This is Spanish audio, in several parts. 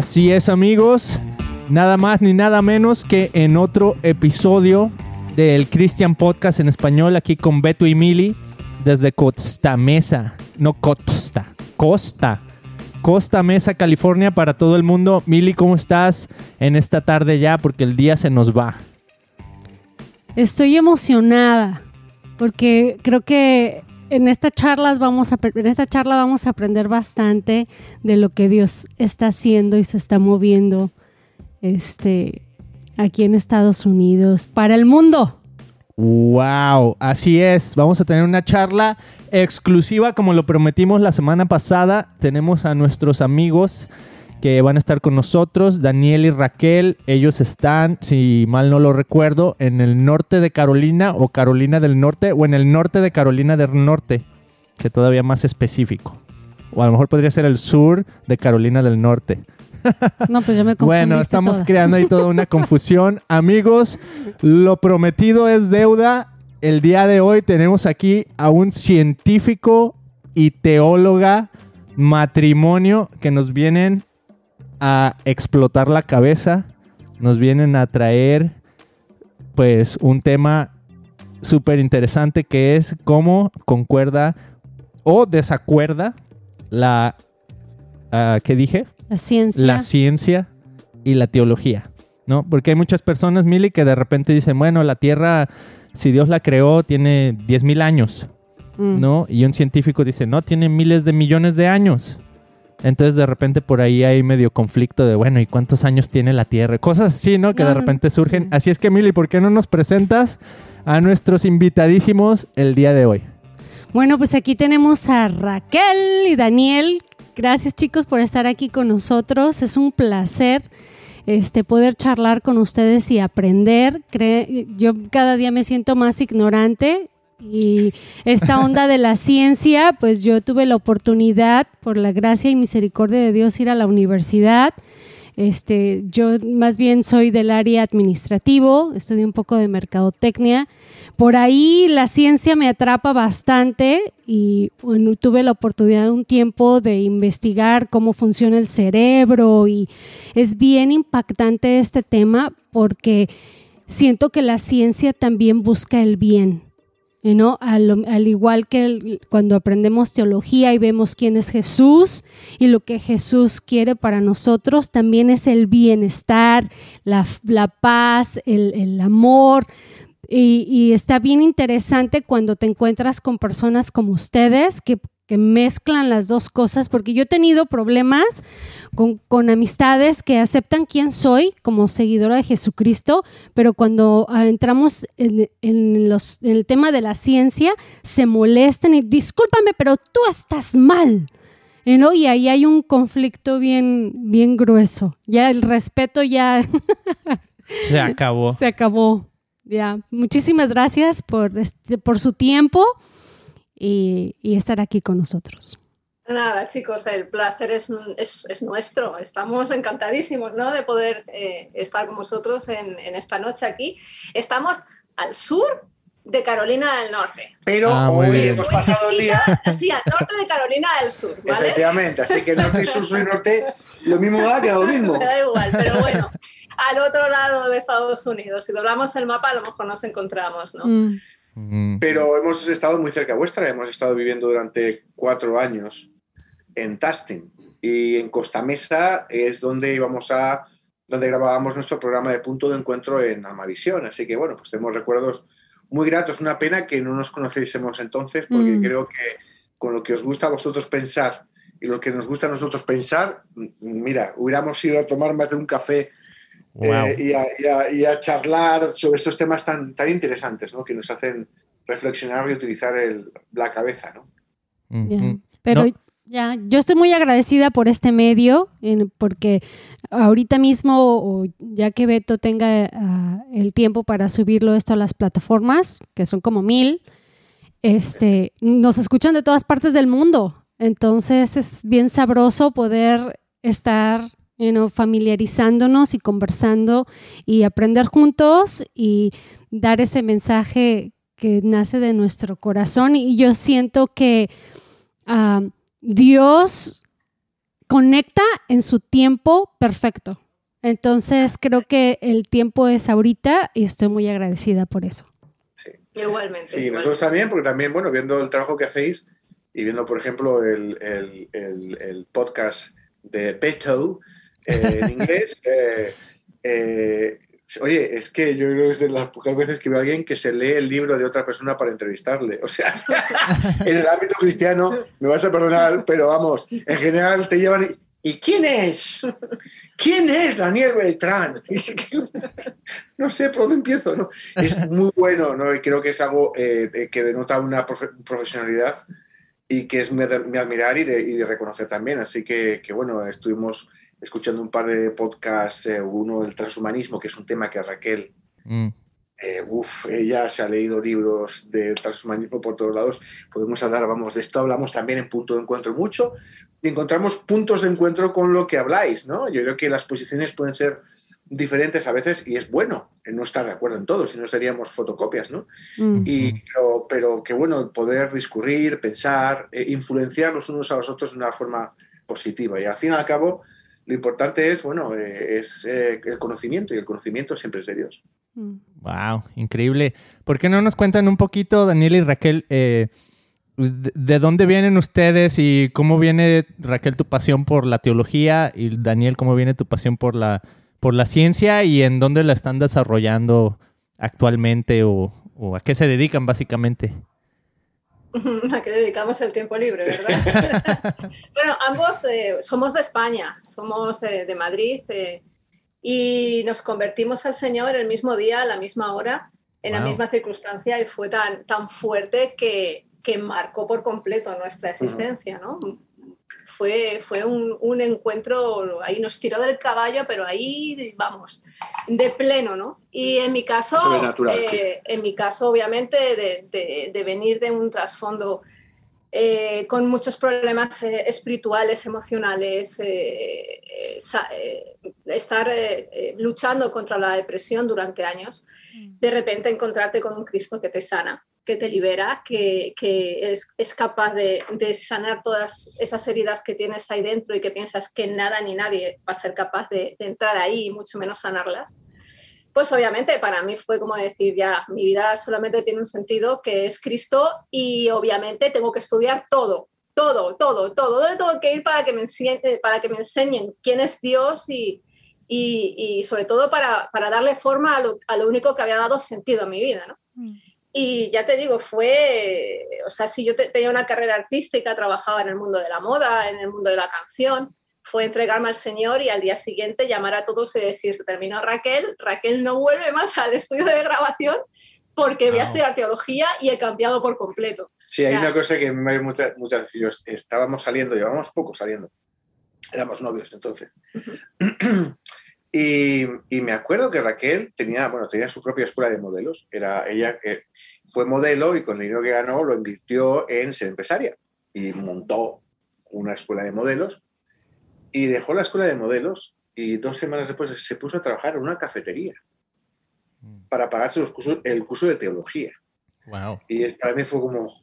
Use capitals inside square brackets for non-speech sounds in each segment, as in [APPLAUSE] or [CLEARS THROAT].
Así es amigos, nada más ni nada menos que en otro episodio del Christian Podcast en español aquí con Beto y Mili desde Costa Mesa, no Costa, Costa, Costa Mesa, California para todo el mundo. Mili, ¿cómo estás en esta tarde ya? Porque el día se nos va. Estoy emocionada porque creo que en esta charla vamos a en esta charla vamos a aprender bastante de lo que Dios está haciendo y se está moviendo este aquí en Estados Unidos para el mundo. Wow, así es. Vamos a tener una charla exclusiva como lo prometimos la semana pasada. Tenemos a nuestros amigos que van a estar con nosotros, Daniel y Raquel. Ellos están, si mal no lo recuerdo, en el norte de Carolina o Carolina del Norte o en el norte de Carolina del Norte, que todavía más específico. O a lo mejor podría ser el sur de Carolina del Norte. No, pues yo me [LAUGHS] Bueno, estamos toda. creando ahí toda una confusión. [LAUGHS] Amigos, lo prometido es deuda. El día de hoy tenemos aquí a un científico y teóloga matrimonio que nos vienen a explotar la cabeza, nos vienen a traer pues un tema súper interesante que es cómo concuerda o desacuerda la... ah, ¿Qué dije? La ciencia. la ciencia y la teología, ¿no? Porque hay muchas personas, Mili, que de repente dicen, bueno, la Tierra, si Dios la creó, tiene 10.000 años, Mm. ¿no? Y un científico dice, no, tiene miles de millones de años. Entonces de repente por ahí hay medio conflicto de, bueno, ¿y cuántos años tiene la Tierra? Cosas así, ¿no? Que de repente surgen. Así es que, Mili, ¿por qué no nos presentas a nuestros invitadísimos el día de hoy? Bueno, pues aquí tenemos a Raquel y Daniel. Gracias chicos por estar aquí con nosotros. Es un placer este, poder charlar con ustedes y aprender. Cre- yo cada día me siento más ignorante y esta onda de la ciencia, pues yo tuve la oportunidad, por la gracia y misericordia de Dios, ir a la universidad. Este, yo más bien soy del área administrativo, estudié un poco de mercadotecnia. Por ahí la ciencia me atrapa bastante y bueno, tuve la oportunidad un tiempo de investigar cómo funciona el cerebro y es bien impactante este tema porque siento que la ciencia también busca el bien. ¿No? Al, al igual que cuando aprendemos teología y vemos quién es Jesús y lo que Jesús quiere para nosotros, también es el bienestar, la, la paz, el, el amor. Y, y está bien interesante cuando te encuentras con personas como ustedes que, que mezclan las dos cosas, porque yo he tenido problemas con, con amistades que aceptan quién soy como seguidora de Jesucristo, pero cuando ah, entramos en, en los, en el tema de la ciencia, se molestan y discúlpame, pero tú estás mal. ¿no? Y ahí hay un conflicto bien, bien grueso. Ya el respeto ya [LAUGHS] Se acabó. se acabó. Ya, muchísimas gracias por, este, por su tiempo y, y estar aquí con nosotros. Nada, chicos, el placer es, es, es nuestro. Estamos encantadísimos ¿no? de poder eh, estar con vosotros en, en esta noche aquí. Estamos al sur de Carolina del Norte. Pero Ah, muy hoy bien. hemos pasado el día, Sí, al norte de Carolina del Sur, ¿vale? efectivamente, así que norte y sur, sur y norte, lo mismo da que lo mismo. Me da igual, pero bueno, al otro lado de Estados Unidos, si doblamos el mapa, a lo mejor nos encontramos, ¿no? Mm, Mm. Pero hemos estado muy cerca vuestra, hemos estado viviendo durante cuatro años en Tustin y en Costa Mesa es donde íbamos a donde grabábamos nuestro programa de punto de encuentro en Amavisión, así que bueno, pues tenemos recuerdos muy gratos, una pena que no nos conociésemos entonces porque Mm. creo que con lo que os gusta a vosotros pensar y lo que nos gusta a nosotros pensar, mira, hubiéramos ido a tomar más de un café Wow. eh, y, a, y a- y a charlar sobre estos temas tan, tan interesantes, ¿no? que nos hacen reflexionar y utilizar el- la cabeza. ¿no? Pero No. ya, yo estoy muy agradecida por este medio, en- porque ahorita mismo, o ya que Beto tenga ah, el tiempo para subirlo esto a las plataformas, que son como mil, este, nos escuchan de todas partes del mundo. Entonces es bien sabroso poder estar you know, familiarizándonos y conversando y aprender juntos y dar ese mensaje que nace de nuestro corazón. Y yo siento que ah, Dios conecta en su tiempo perfecto. Entonces creo que el tiempo es ahorita y estoy muy agradecida por eso. Sí. Igualmente. Sí, igualmente. nosotros también, porque también, bueno, viendo el trabajo que hacéis y viendo, por ejemplo, el, el- el- el podcast de Beto eh, en inglés, eh, eh, oye, es que yo creo que es de las pocas veces que veo a alguien que se lee el libro de otra persona para entrevistarle. O sea, [LAUGHS] en el ámbito cristiano, me vas a perdonar, pero vamos, en general te llevan... ¿Y quién es? ¿Quién es Daniel Beltrán? [LAUGHS] no sé por dónde empiezo, ¿no? Es muy bueno, ¿no? Y creo que es algo eh, eh, que denota una profe- profesionalidad y que es muy admirar y de, y de reconocer también. Así que, que, bueno, estuvimos escuchando un par de podcasts, eh, uno del transhumanismo, que es un tema que Raquel, Mm. eh, uf, ella se ha leído libros de transhumanismo por todos lados. Podemos hablar, vamos, de esto hablamos también en punto de encuentro mucho y encontramos puntos de encuentro con lo que habláis, ¿no? Yo creo que las posiciones pueden ser diferentes a veces y es bueno no estar de acuerdo en todo, si no seríamos fotocopias, ¿no? Mm. Y, pero, pero que bueno, poder discurrir, pensar, eh, influenciar los unos a los otros de una forma positiva. Y al fin y al cabo, lo importante es, bueno, eh, es eh, el conocimiento y el conocimiento siempre es de Dios. Mm. Wow, increíble. ¿Por qué no nos cuentan un poquito, Daniel y Raquel, eh, de, de dónde vienen ustedes y cómo viene, Raquel, tu pasión por la teología y Daniel, cómo viene tu pasión por la, por la ciencia y en dónde la están desarrollando actualmente o, o a qué se dedican básicamente? [LAUGHS] a qué dedicamos el tiempo libre, ¿verdad? [LAUGHS] bueno, ambos eh, somos de España, somos eh, de Madrid eh, y nos convertimos al Señor el mismo día, a la misma hora, en la Wow. misma circunstancia y fue tan, tan fuerte que, que marcó por completo nuestra existencia, ¿no? Fue, fue un, un encuentro, ahí nos tiró del caballo, pero ahí, vamos, de pleno, ¿no? Y en mi caso, sí. eh, en mi caso, obviamente, de, de- de venir de un trasfondo eh, con muchos problemas eh, espirituales, emocionales, eh, eh, eh, estar luchando contra la depresión durante años, de repente encontrarte con un Cristo que te sana, que te libera, que, que es, es capaz de, de sanar todas esas heridas que tienes ahí dentro y que piensas que nada ni nadie va a ser capaz de, de entrar ahí y mucho menos sanarlas. Pues obviamente para mí fue como decir, ya, mi vida solamente tiene un sentido que es Cristo y obviamente tengo que estudiar todo, todo, todo, todo, ¿dónde tengo que ir para que me enseñen, eh, para que me enseñen quién es Dios y, y, y sobre todo para, para darle forma a lo, a lo único que había dado sentido a mi vida, ¿no? Y ya te digo, fue, o sea, si yo te- tenía una carrera artística, trabajaba en el mundo de la moda, en el mundo de la canción, fue entregarme al Señor y al día siguiente llamar a todos y decir, se terminó Raquel, Raquel no vuelve más al estudio de grabación porque voy a Wow. estudiar teología y he cambiado por completo. Sí, hay Ya. una cosa que me muchas, muchas veces estábamos saliendo, llevábamos poco saliendo, éramos novios entonces. [CLEARS THROAT] y, y me acuerdo que Raquel tenía, bueno, tenía su propia escuela de modelos. Era, ella eh, fue modelo y con el dinero que ganó lo invirtió en ser empresaria y montó una escuela de modelos y dejó la escuela de modelos y dos semanas después se puso a trabajar en una cafetería para pagarse los cursos, el curso de teología. Wow. Y para mí fue como,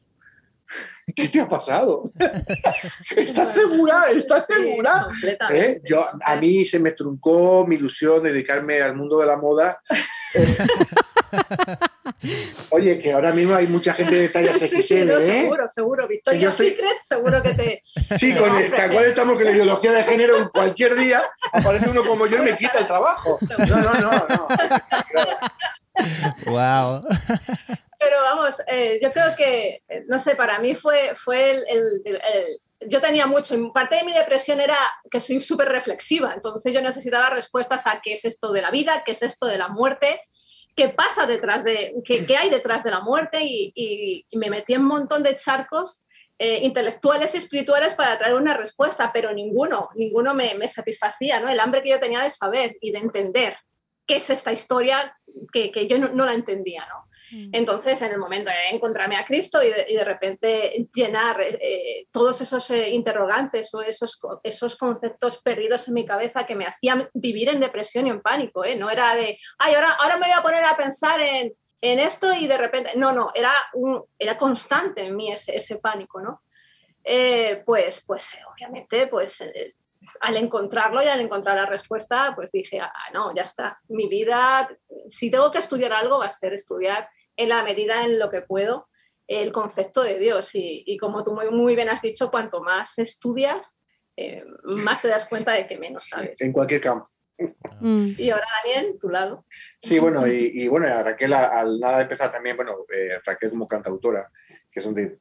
¿qué te ha pasado? [LAUGHS] ¿Estás segura? ¿Estás Sí, segura? completamente. ¿Eh? Yo, a mí se me truncó mi ilusión de dedicarme al mundo de la moda. [LAUGHS] Oye, que ahora mismo hay mucha gente de tallas XL, sí, no, ¿eh? seguro, seguro. Victoria yo estoy- Secret, seguro que te... [LAUGHS] Sí, con el, tal cual estamos con la ideología de género, en cualquier día aparece uno como yo y me quita el trabajo. No, no, no, no. Wow. Pero vamos, eh, yo creo que, eh, no sé, para mí fue, fue el, Yo tenía mucho, parte de mi depresión era que soy súper reflexiva, entonces yo necesitaba respuestas a qué es esto de la vida, qué es esto de la muerte, qué pasa detrás de, qué, qué hay detrás de la muerte y me metí en un montón de charcos eh, intelectuales y espirituales para traer una respuesta, pero ninguno, ninguno me, me satisfacía, ¿no? El hambre que yo tenía de saber y de entender qué es esta historia que, que yo no, no la entendía, ¿no? Entonces, en el momento de encontrarme a Cristo y de, repente llenar eh, todos esos eh, interrogantes o esos, esos conceptos perdidos en mi cabeza que me hacían vivir en depresión y en pánico, ¿eh? No era de, ay, ahora, ahora me voy a poner a pensar en, en esto y de repente, no, no, era, era constante en mí ese, ese pánico, ¿no? Pues, pues obviamente, pues al encontrarlo y al encontrar la respuesta, pues dije, ah, no, ya está. Mi vida, si tengo que estudiar algo, va a ser estudiar en la medida en lo que puedo el concepto de Dios. Y, como tú muy, bien has dicho, cuanto más estudias, eh, más te das cuenta de que menos sabes. En cualquier campo. Mm. Y ahora, Daniel, tu lado. Sí, bueno, y, bueno, a Raquel, al nada de empezar también, bueno, eh, Raquel como cantautora, que es donde,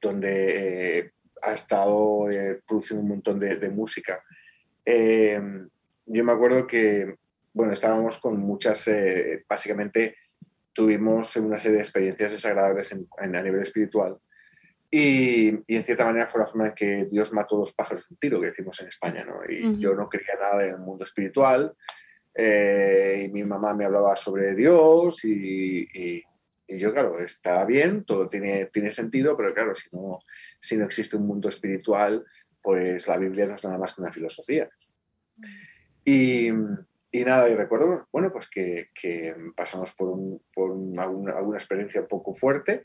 donde eh, ha estado produciendo un montón de, música. yo me acuerdo que, bueno, estábamos con muchas, básicamente, tuvimos una serie de experiencias desagradables en, a nivel espiritual. Y, y, en cierta manera fue la forma en que Dios mató dos pájaros un tiro, que decimos en España. ¿no? Y yo no quería nada del mundo espiritual. Eh, y mi mamá me hablaba sobre Dios y, y, yo, claro, está bien, todo tiene, tiene sentido, pero claro, si no, si no existe un mundo espiritual, pues la Biblia no es nada más que una filosofía. Y, y nada, y recuerdo, bueno, pues que, pasamos por, un, por alguna, experiencia un poco fuerte.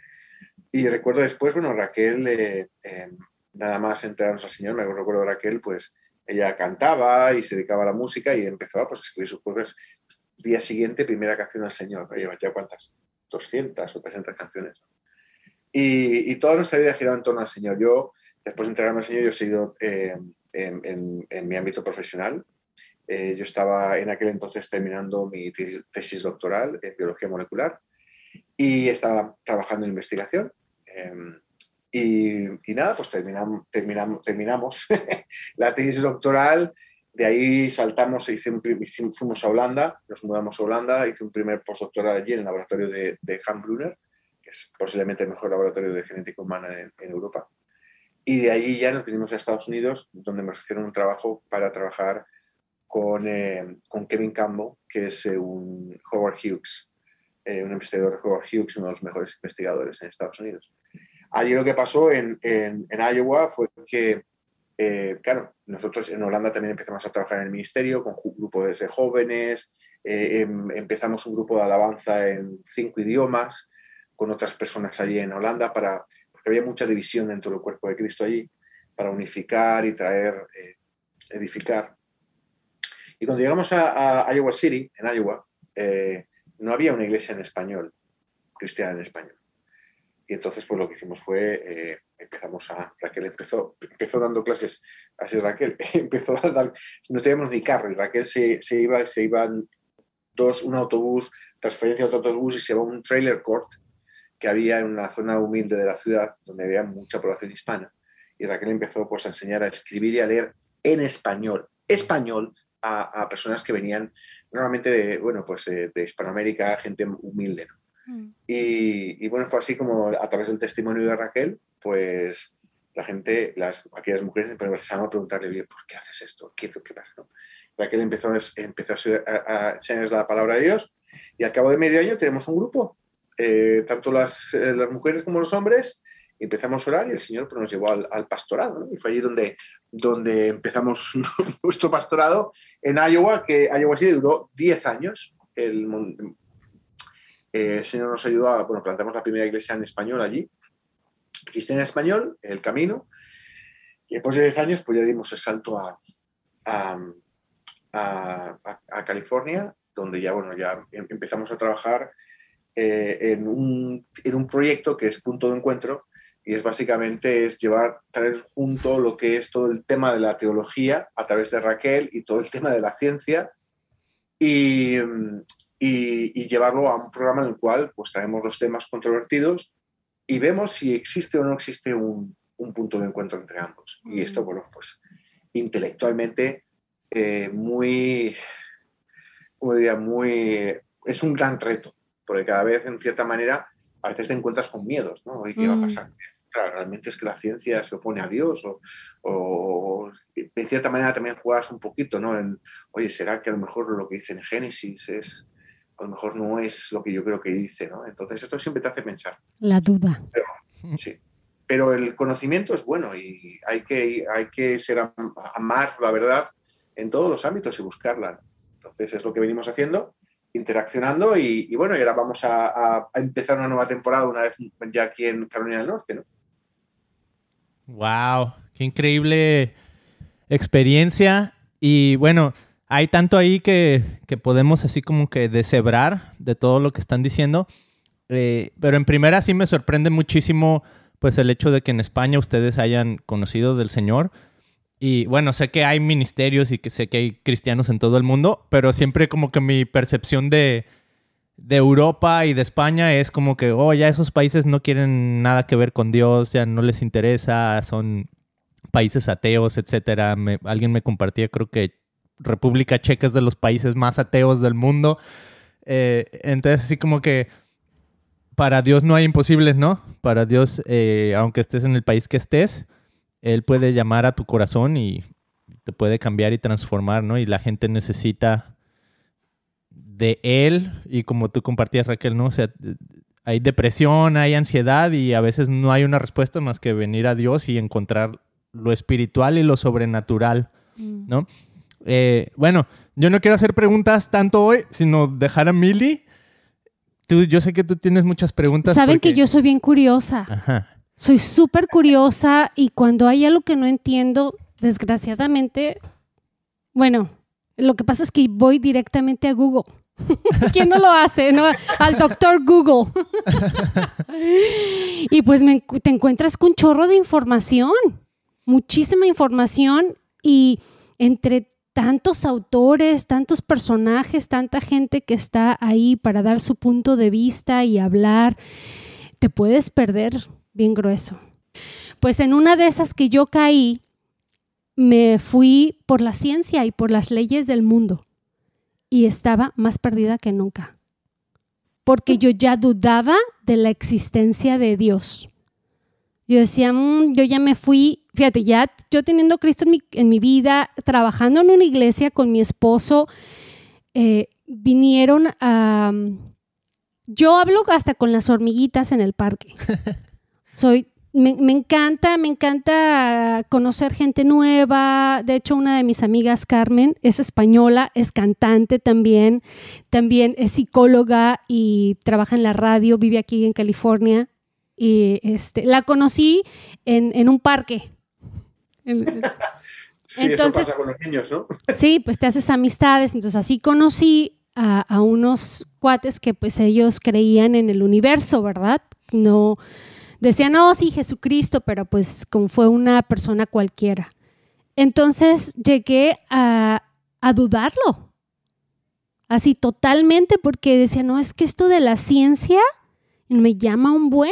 Y recuerdo después, bueno, Raquel, eh, eh, nada más entrarnos al Señor, me recuerdo Raquel, pues ella cantaba y se dedicaba a la música y empezó pues, a escribir sus cosas. Día siguiente, primera canción al Señor. Lleva ya cuántas, 200 o 300 canciones. Y, y, toda nuestra vida ha girado en torno al Señor. Yo, después de entregarme al Señor, yo he seguido eh, en, en, mi ámbito profesional. Eh, yo estaba en aquel entonces terminando mi tesis doctoral en biología molecular y estaba trabajando en investigación. Em, y, nada, pues terminamos, terminamos, [LAUGHS] terminamos la tesis doctoral. De ahí saltamos, hice un, fuimos a Holanda, nos mudamos a Holanda, hice un primer postdoctoral allí en el laboratorio de, de Han Brunner, que es posiblemente el mejor laboratorio de genética humana en, en Europa. Y de allí ya nos vinimos a Estados Unidos, donde me ofrecieron un trabajo para trabajar con, eh, con Kevin Campbell, que es eh, un Howard Hughes, eh, un investigador Howard Hughes, uno de los mejores investigadores en Estados Unidos. Allí lo que pasó en, en, Iowa fue que, claro, nosotros en Holanda también empezamos a trabajar en el ministerio con grupos de jóvenes, em, empezamos un grupo de alabanza en cinco idiomas con otras personas allí en Holanda, para, porque había mucha división dentro del cuerpo de Cristo allí, para unificar y traer, edificar. Y cuando llegamos a, Iowa City, en Iowa, eh, no había una iglesia en español, cristiana en español. Y entonces, pues lo que hicimos fue, eh, empezamos a, Raquel empezó, empezó dando clases, así Raquel, [LAUGHS] empezó a dar, no teníamos ni carro, y Raquel se, se iba, se iban dos, un autobús, transferencia de otro autobús y se iba un trailer court que había en una zona humilde de la ciudad donde había mucha población hispana. Y Raquel empezó pues, a enseñar a escribir y a leer en español, español, a, personas que venían normalmente de, bueno, pues de, Hispanoamérica, gente humilde. Mm. Y, bueno, fue así como a través del testimonio de Raquel, pues la gente, las, aquellas mujeres empezaron a preguntarle, ¿por qué haces esto? ¿Qué, qué pasa? Raquel empezó, empezó a, enseñarles la palabra de Dios y al cabo de medio año tenemos un grupo, eh, tanto las, eh, las mujeres como los hombres, empezamos a orar y el Señor pues, nos llevó al, pastorado. Y fue allí donde, empezamos [LAUGHS] nuestro pastorado en Iowa, que Iowa sí duró 10 años. El, eh, el, Señor nos ayudó a, bueno, plantamos la primera iglesia en español allí, cristiana en español, El Camino. Y después de 10 años, pues ya dimos el salto a, California, donde ya, bueno, ya em, empezamos a trabajar eh, en, un, proyecto que es Punto de Encuentro, y es básicamente es llevar, traer junto lo que es todo el tema de la teología a través de Raquel y todo el tema de la ciencia y, y, llevarlo a un programa en el cual pues traemos los temas controvertidos y vemos si existe o no existe un, un punto de encuentro entre ambos. Y esto, bueno, pues intelectualmente eh, muy, como diría, muy, es un gran reto, porque cada vez en cierta manera a veces te encuentras con miedos, ¿no? ¿Y qué va a pasar? Claro, realmente es que la ciencia se opone a Dios o, o, de cierta manera también juegas un poquito, ¿no? En, oye, ¿será que a lo mejor lo que dice en Génesis es, a lo mejor no es lo que yo creo que dice, ¿no? Entonces esto siempre te hace pensar. La duda. Pero, sí. Pero el conocimiento es bueno y hay que, hay que ser amar la verdad en todos los ámbitos y buscarla. Entonces es lo que venimos haciendo interaccionando y, bueno, y ahora vamos a, a, empezar una nueva temporada una vez ya aquí en Carolina del Norte, ¿no? Wow, qué increíble experiencia. Y bueno, hay tanto ahí que, que podemos así como que deshebrar de todo lo que están diciendo. Eh, pero en primera sí me sorprende muchísimo pues el hecho de que en España ustedes hayan conocido del Señor. Y bueno, sé que hay ministerios y que sé que hay cristianos en todo el mundo, pero siempre como que mi percepción de, de Europa y de España es como que, oh, ya esos países no quieren nada que ver con Dios, ya no les interesa, son países ateos, etcétera. Alguien me compartía, creo que República Checa es de los países más ateos del mundo. Eh, entonces, así como que para Dios no hay imposibles, ¿no? Para Dios, eh, aunque estés en el país que estés, Él puede llamar a tu corazón y te puede cambiar y transformar, ¿no? Y la gente necesita de Él y como tú compartías, Raquel, ¿no? O sea, hay depresión, hay ansiedad y a veces no hay una respuesta más que venir a Dios y encontrar lo espiritual y lo sobrenatural, Mm. ¿no? Eh, bueno, yo no quiero hacer preguntas tanto hoy, sino dejar a Mili. Tú, yo sé que tú tienes muchas preguntas. Saben porque- que yo soy bien curiosa. Ajá. Soy súper curiosa y cuando hay algo que no entiendo, desgraciadamente, bueno, lo que pasa es que voy directamente a Google. [LAUGHS] ¿Quién no lo hace? no? Al doctor Google. [LAUGHS] y pues te encuentras con un chorro de información, muchísima información y entre tantos autores, tantos personajes, tanta gente que está ahí para dar su punto de vista y hablar, te puedes perder bien grueso. Pues en una de esas que yo caí, me fui por la ciencia y por las leyes del mundo y estaba más perdida que nunca, porque yo ya dudaba de la existencia de Dios. Yo decía, "Mm, yo ya me fui, fíjate, ya yo teniendo a Cristo en mi, en mi vida, trabajando en una iglesia con mi esposo, eh, vinieron a... Yo hablo hasta con las hormiguitas en el parque. [LAUGHS] Soy, me, me encanta, me encanta conocer gente nueva. De hecho, una de mis amigas, Carmen, es española, es cantante también, también es psicóloga y trabaja en la radio, vive aquí en California. Y este, la conocí en, en un parque. [LAUGHS] Sí, Entonces- eso pasa con los niños, ¿no? [LAUGHS] Sí, pues te haces amistades. Entonces así conocí a, a unos cuates que pues ellos creían en el universo, ¿verdad? No decían, no, sí, Jesucristo, pero pues como fue una persona cualquiera. Entonces llegué a, a dudarlo, así totalmente, porque decía, no, es que esto de la ciencia me llama un buen.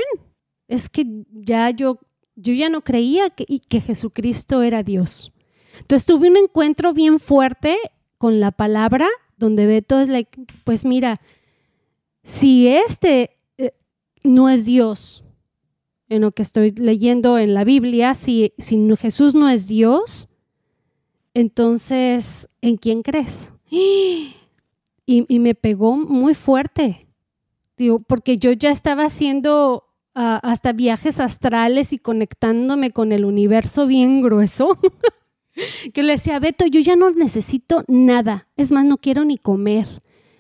Es que ya yo, yo ya no creía que, que Jesucristo era Dios. Entonces tuve un encuentro bien fuerte con la palabra, donde Beto es pues mira, si este eh, no es Dios, en lo que estoy leyendo en la Biblia, si, si Jesús no es Dios, entonces, ¿en quién crees? [GASPS] Y, y me pegó muy fuerte, digo, porque yo ya estaba haciendo ah, hasta viajes astrales y conectándome con el universo bien grueso. [LAUGHS] que le decía, Beto, yo ya no necesito nada. Es más, no quiero ni comer.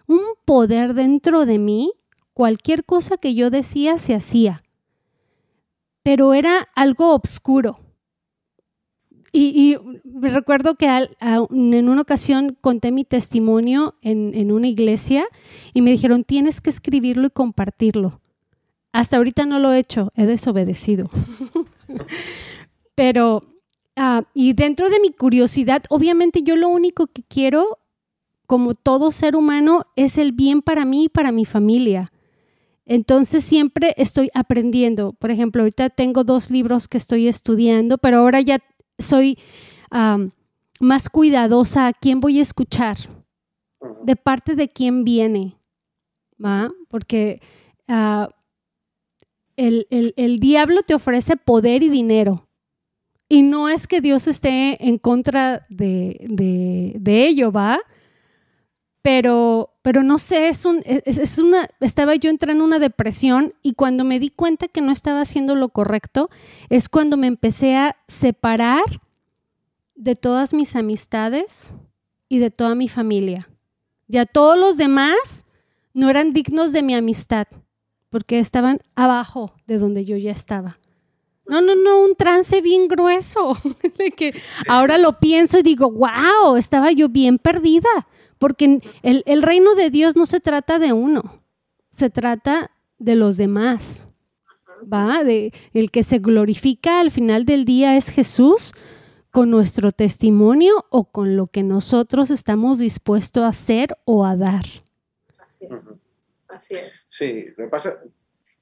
Un poder dentro de mí, cualquier cosa que yo decía se hacía. Pero era algo oscuro. Y, y recuerdo que en una ocasión conté mi testimonio en, en una iglesia y me dijeron, tienes que escribirlo y compartirlo. Hasta ahorita no lo he hecho, he desobedecido. [LAUGHS] Pero Ah, y dentro de mi curiosidad, obviamente yo lo único que quiero, como todo ser humano, es el bien para mí y para mi familia. Entonces siempre estoy aprendiendo. Por ejemplo, ahorita tengo dos libros que estoy estudiando, pero ahora ya soy más cuidadosa a quién voy a escuchar, de parte de quién viene, ¿va? Porque ah, el, el- el diablo te ofrece poder y dinero. Y no es que Dios esté en contra de, de- de ello, ¿va? Pero, pero no sé, un, es, es una, estaba yo entrando en una depresión y cuando me di cuenta que no estaba haciendo lo correcto, es cuando me empecé a separar de todas mis amistades y de toda mi familia. Ya todos los demás no eran dignos de mi amistad, porque estaban abajo de donde yo ya estaba. No, no, no, un trance bien grueso. [LAUGHS] ahora lo pienso y digo, wow, estaba yo bien perdida. Porque el, el reino de Dios no se trata de uno, se trata de los demás. ¿Va? De, el que se glorifica al final del día es Jesús con nuestro testimonio o con lo que nosotros estamos dispuestos a hacer o a dar. Así es. Así es. Sí, me pasa.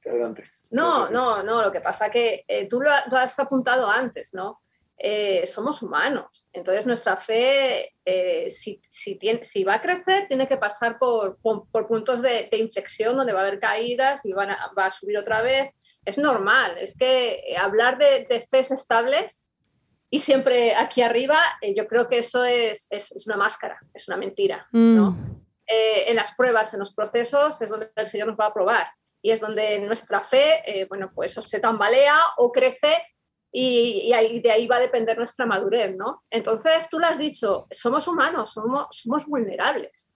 Adelante. No, no, no, lo que pasa que eh, tú lo, has apuntado antes, ¿no? Eh, somos humanos, entonces nuestra fe, eh, si, tiene, si, va a crecer, tiene que pasar por, por, puntos de, inflexión donde va a haber caídas y van a, va a subir otra vez. Es normal, es que hablar de, de fes estables y siempre aquí arriba, yo creo que eso es, es, es, una máscara, es una mentira, ¿no? Mm. en las pruebas, en los procesos, es donde el Señor nos va a probar y es donde nuestra fe, eh, bueno, pues se tambalea o crece y, de ahí va a depender nuestra madurez, ¿no? Entonces, tú lo has dicho, somos humanos, somos, vulnerables.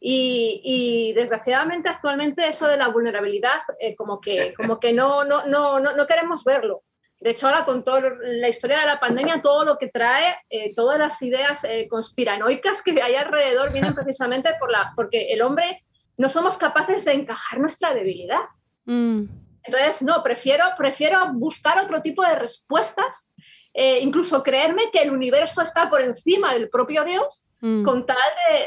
Y, desgraciadamente actualmente eso de la vulnerabilidad eh, como que, como no, no, no, no, queremos verlo. De hecho, ahora con toda la historia de la pandemia, todo lo que trae, eh, todas las ideas conspiranoicas que hay alrededor vienen precisamente por la, porque el hombre no somos capaces de encajar nuestra debilidad. Mm. Entonces, no, prefiero, prefiero buscar otro tipo de respuestas, eh, incluso creerme que el universo está por encima del propio Dios, mm. con tal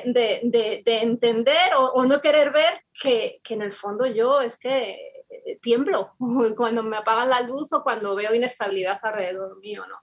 de, entender o, no querer ver que, en el fondo yo es que eh, tiemblo [LAUGHS] cuando me apagan la luz o cuando veo inestabilidad alrededor mío, ¿no?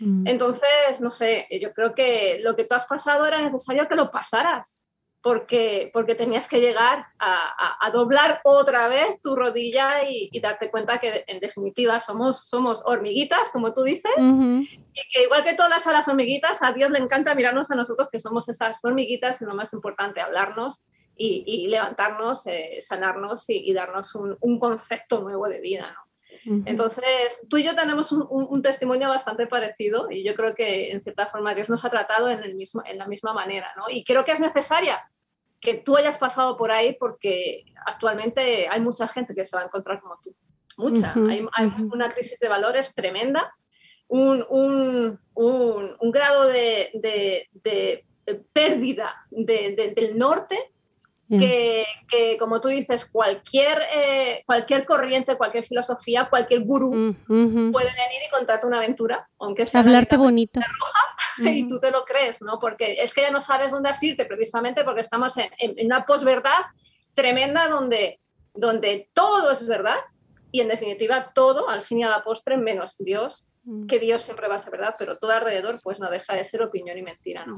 Mm. Entonces, no sé, yo creo que lo que tú has pasado era necesario que lo pasaras porque, porque tenías que llegar a, doblar otra vez tu rodilla y, darte cuenta que en definitiva somos, somos hormiguitas, como tú dices, y que igual que todas las hormiguitas, a Dios le encanta mirarnos a nosotros que somos esas hormiguitas y lo más importante, hablarnos y, levantarnos, eh, sanarnos y, darnos un, concepto nuevo de vida. Entonces, tú y yo tenemos un, testimonio bastante parecido y yo creo que en cierta forma Dios nos ha tratado en, el mismo, en la misma manera, ¿no? Y creo que es necesaria que tú hayas pasado por ahí porque actualmente hay mucha gente que se va a encontrar como tú. Mucha. hay, una crisis de valores tremenda, un, un, un, grado de, de, de pérdida del norte que, que, como tú dices, cualquier, eh, cualquier corriente, cualquier filosofía, cualquier gurú puede venir y contarte una aventura, aunque sea hablarte bonito. Roja, [LAUGHS] y tú te lo crees, ¿no? Porque es que ya no sabes dónde asirte, precisamente porque estamos en, en una posverdad tremenda donde, donde todo es verdad y en definitiva todo, al fin y a la postre, menos Dios Mm. Que Dios siempre va a ser verdad, pero todo alrededor pues no deja de ser opinión y mentira, ¿no?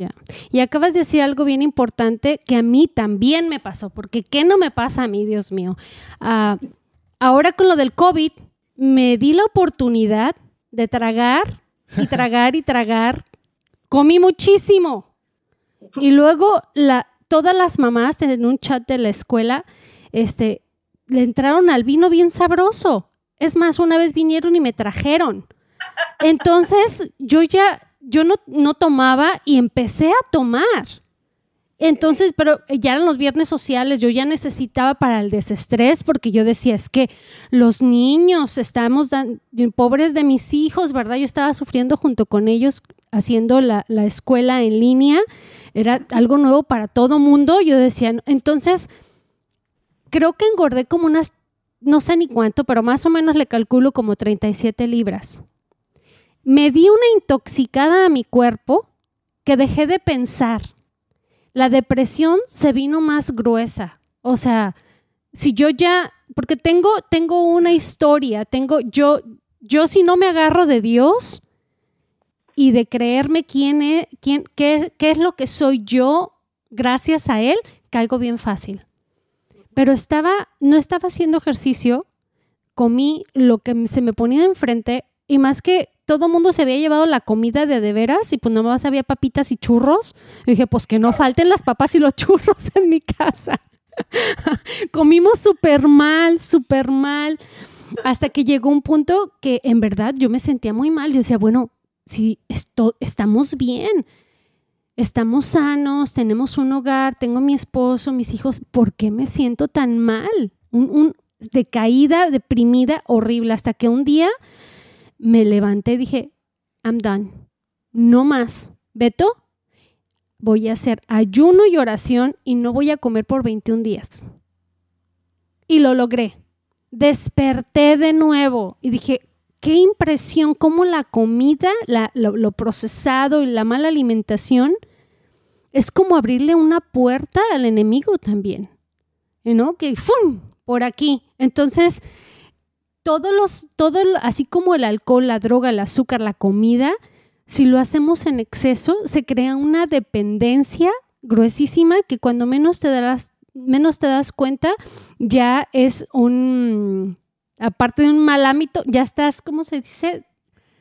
Y acabas de decir algo bien importante que a mí también me pasó, porque ¿qué no me pasa a mí, Dios mío? Ah, ahora con lo del COVID, me di la oportunidad de tragar y tragar y tragar. Comí muchísimo. Y luego la, todas las mamás en un chat de la escuela este, le entraron al vino bien sabroso. Es más, una vez vinieron y me trajeron. Entonces yo ya, yo no, no tomaba y empecé a tomar. Entonces, pero ya eran los viernes sociales, yo ya necesitaba para el desestrés porque yo decía, es que los niños, estamos pobres de mis hijos, ¿verdad? Yo estaba sufriendo junto con ellos haciendo la, la escuela en línea, era algo nuevo para todo mundo, yo decía, entonces, creo que engordé como unas, no sé ni cuánto, pero más o menos le calculo como 37 libras me di una intoxicada a mi cuerpo que dejé de pensar. La depresión se vino más gruesa. O sea, si yo ya, porque tengo, tengo una historia, tengo, yo, yo si no me agarro de Dios y de creerme quién es, quién, qué, qué es lo que soy yo, gracias a Él, caigo bien fácil. Pero estaba, no estaba haciendo ejercicio, comí lo que se me ponía enfrente y más que todo mundo se había llevado la comida de de veras y pues nomás había papitas y churros. Y dije, pues que no falten las papas y los [LAUGHS] churros en mi casa. [LAUGHS] Comimos súper mal, súper mal, hasta que llegó un punto que en verdad yo me sentía muy mal. Yo decía, bueno, si esto, estamos bien, estamos sanos, tenemos un hogar, tengo mi esposo, mis hijos, ¿por qué me siento tan mal? Un, decaída, deprimida, horrible, hasta que un día me levanté y dije, I'm done. No más. Beto, voy a hacer ayuno y oración y no voy a comer por 21 días. Y lo logré. Desperté de nuevo y dije, qué impresión cómo la comida, lo, procesado y la mala alimentación es como abrirle una puerta al enemigo también. ¿No? Que ¡fum! por aquí. Entonces, todos los, todo, así como el alcohol, la droga, el azúcar, la comida, si lo hacemos en exceso, se crea una dependencia gruesísima que cuando menos te das, menos te das cuenta, ya es un, aparte de un mal hábito, ya estás, ¿cómo se dice?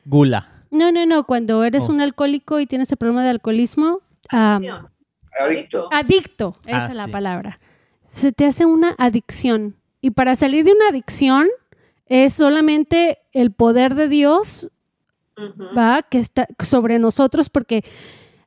Gula. No, no, no, cuando eres oh. un alcohólico y tienes el problema de alcoholismo. adicto. Adicto, esa ah, es la palabra. Se te hace una adicción. Y para salir de una adicción es solamente el poder de Dios ¿va? que está sobre nosotros, porque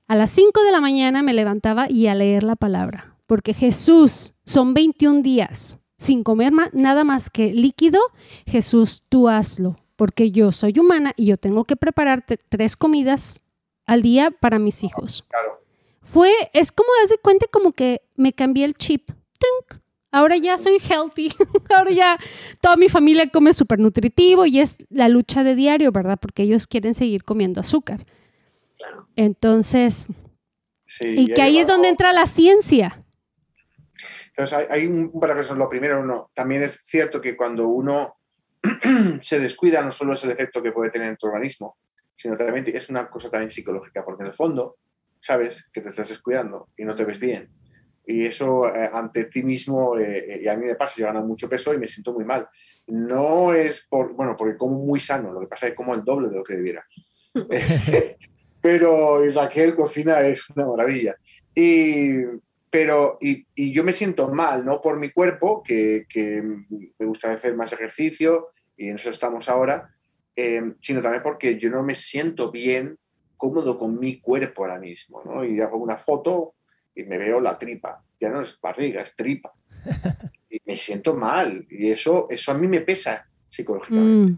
a las 5 de la mañana me levantaba y a leer la palabra, porque Jesús, son 21 días sin comer nada más que líquido, Jesús, tú hazlo, porque yo soy humana y yo tengo que prepararte tres comidas al día para mis hijos. Fue, es como, de cuenta como que me cambié el chip. Ahora ya soy healthy, [LAUGHS] ahora ya toda mi familia come súper nutritivo y es la lucha de diario, ¿verdad? Porque ellos quieren seguir comiendo azúcar. Claro. Entonces, y que ahí es donde entra la ciencia. Entonces, hay, un par de cosas. Lo primero, no, también es cierto que cuando uno [CLEARS THROAT] se descuida, no solo es el efecto que puede tener en tu organismo, sino también es una cosa también psicológica, porque en el fondo sabes que te estás descuidando y no te ves bien y eso eh, ante ti mismo, eh, eh, y a mí me pasa, yo gano mucho peso y me siento muy mal. No es por, bueno, porque como muy sano, lo que pasa es que como el doble de lo que debiera. [LAUGHS] [LAUGHS] pero Raquel cocina es una maravilla. Y, pero, y, y, yo me siento mal, no por mi cuerpo, que, que, me gusta hacer más ejercicio, y en eso estamos ahora, sino también porque yo no me siento bien, cómodo con mi cuerpo ahora mismo, ¿no? Y hago una foto y me veo la tripa. Ya no es barriga, es tripa. [LAUGHS] y me siento mal. Y eso, eso a mí me pesa psicológicamente. Mm.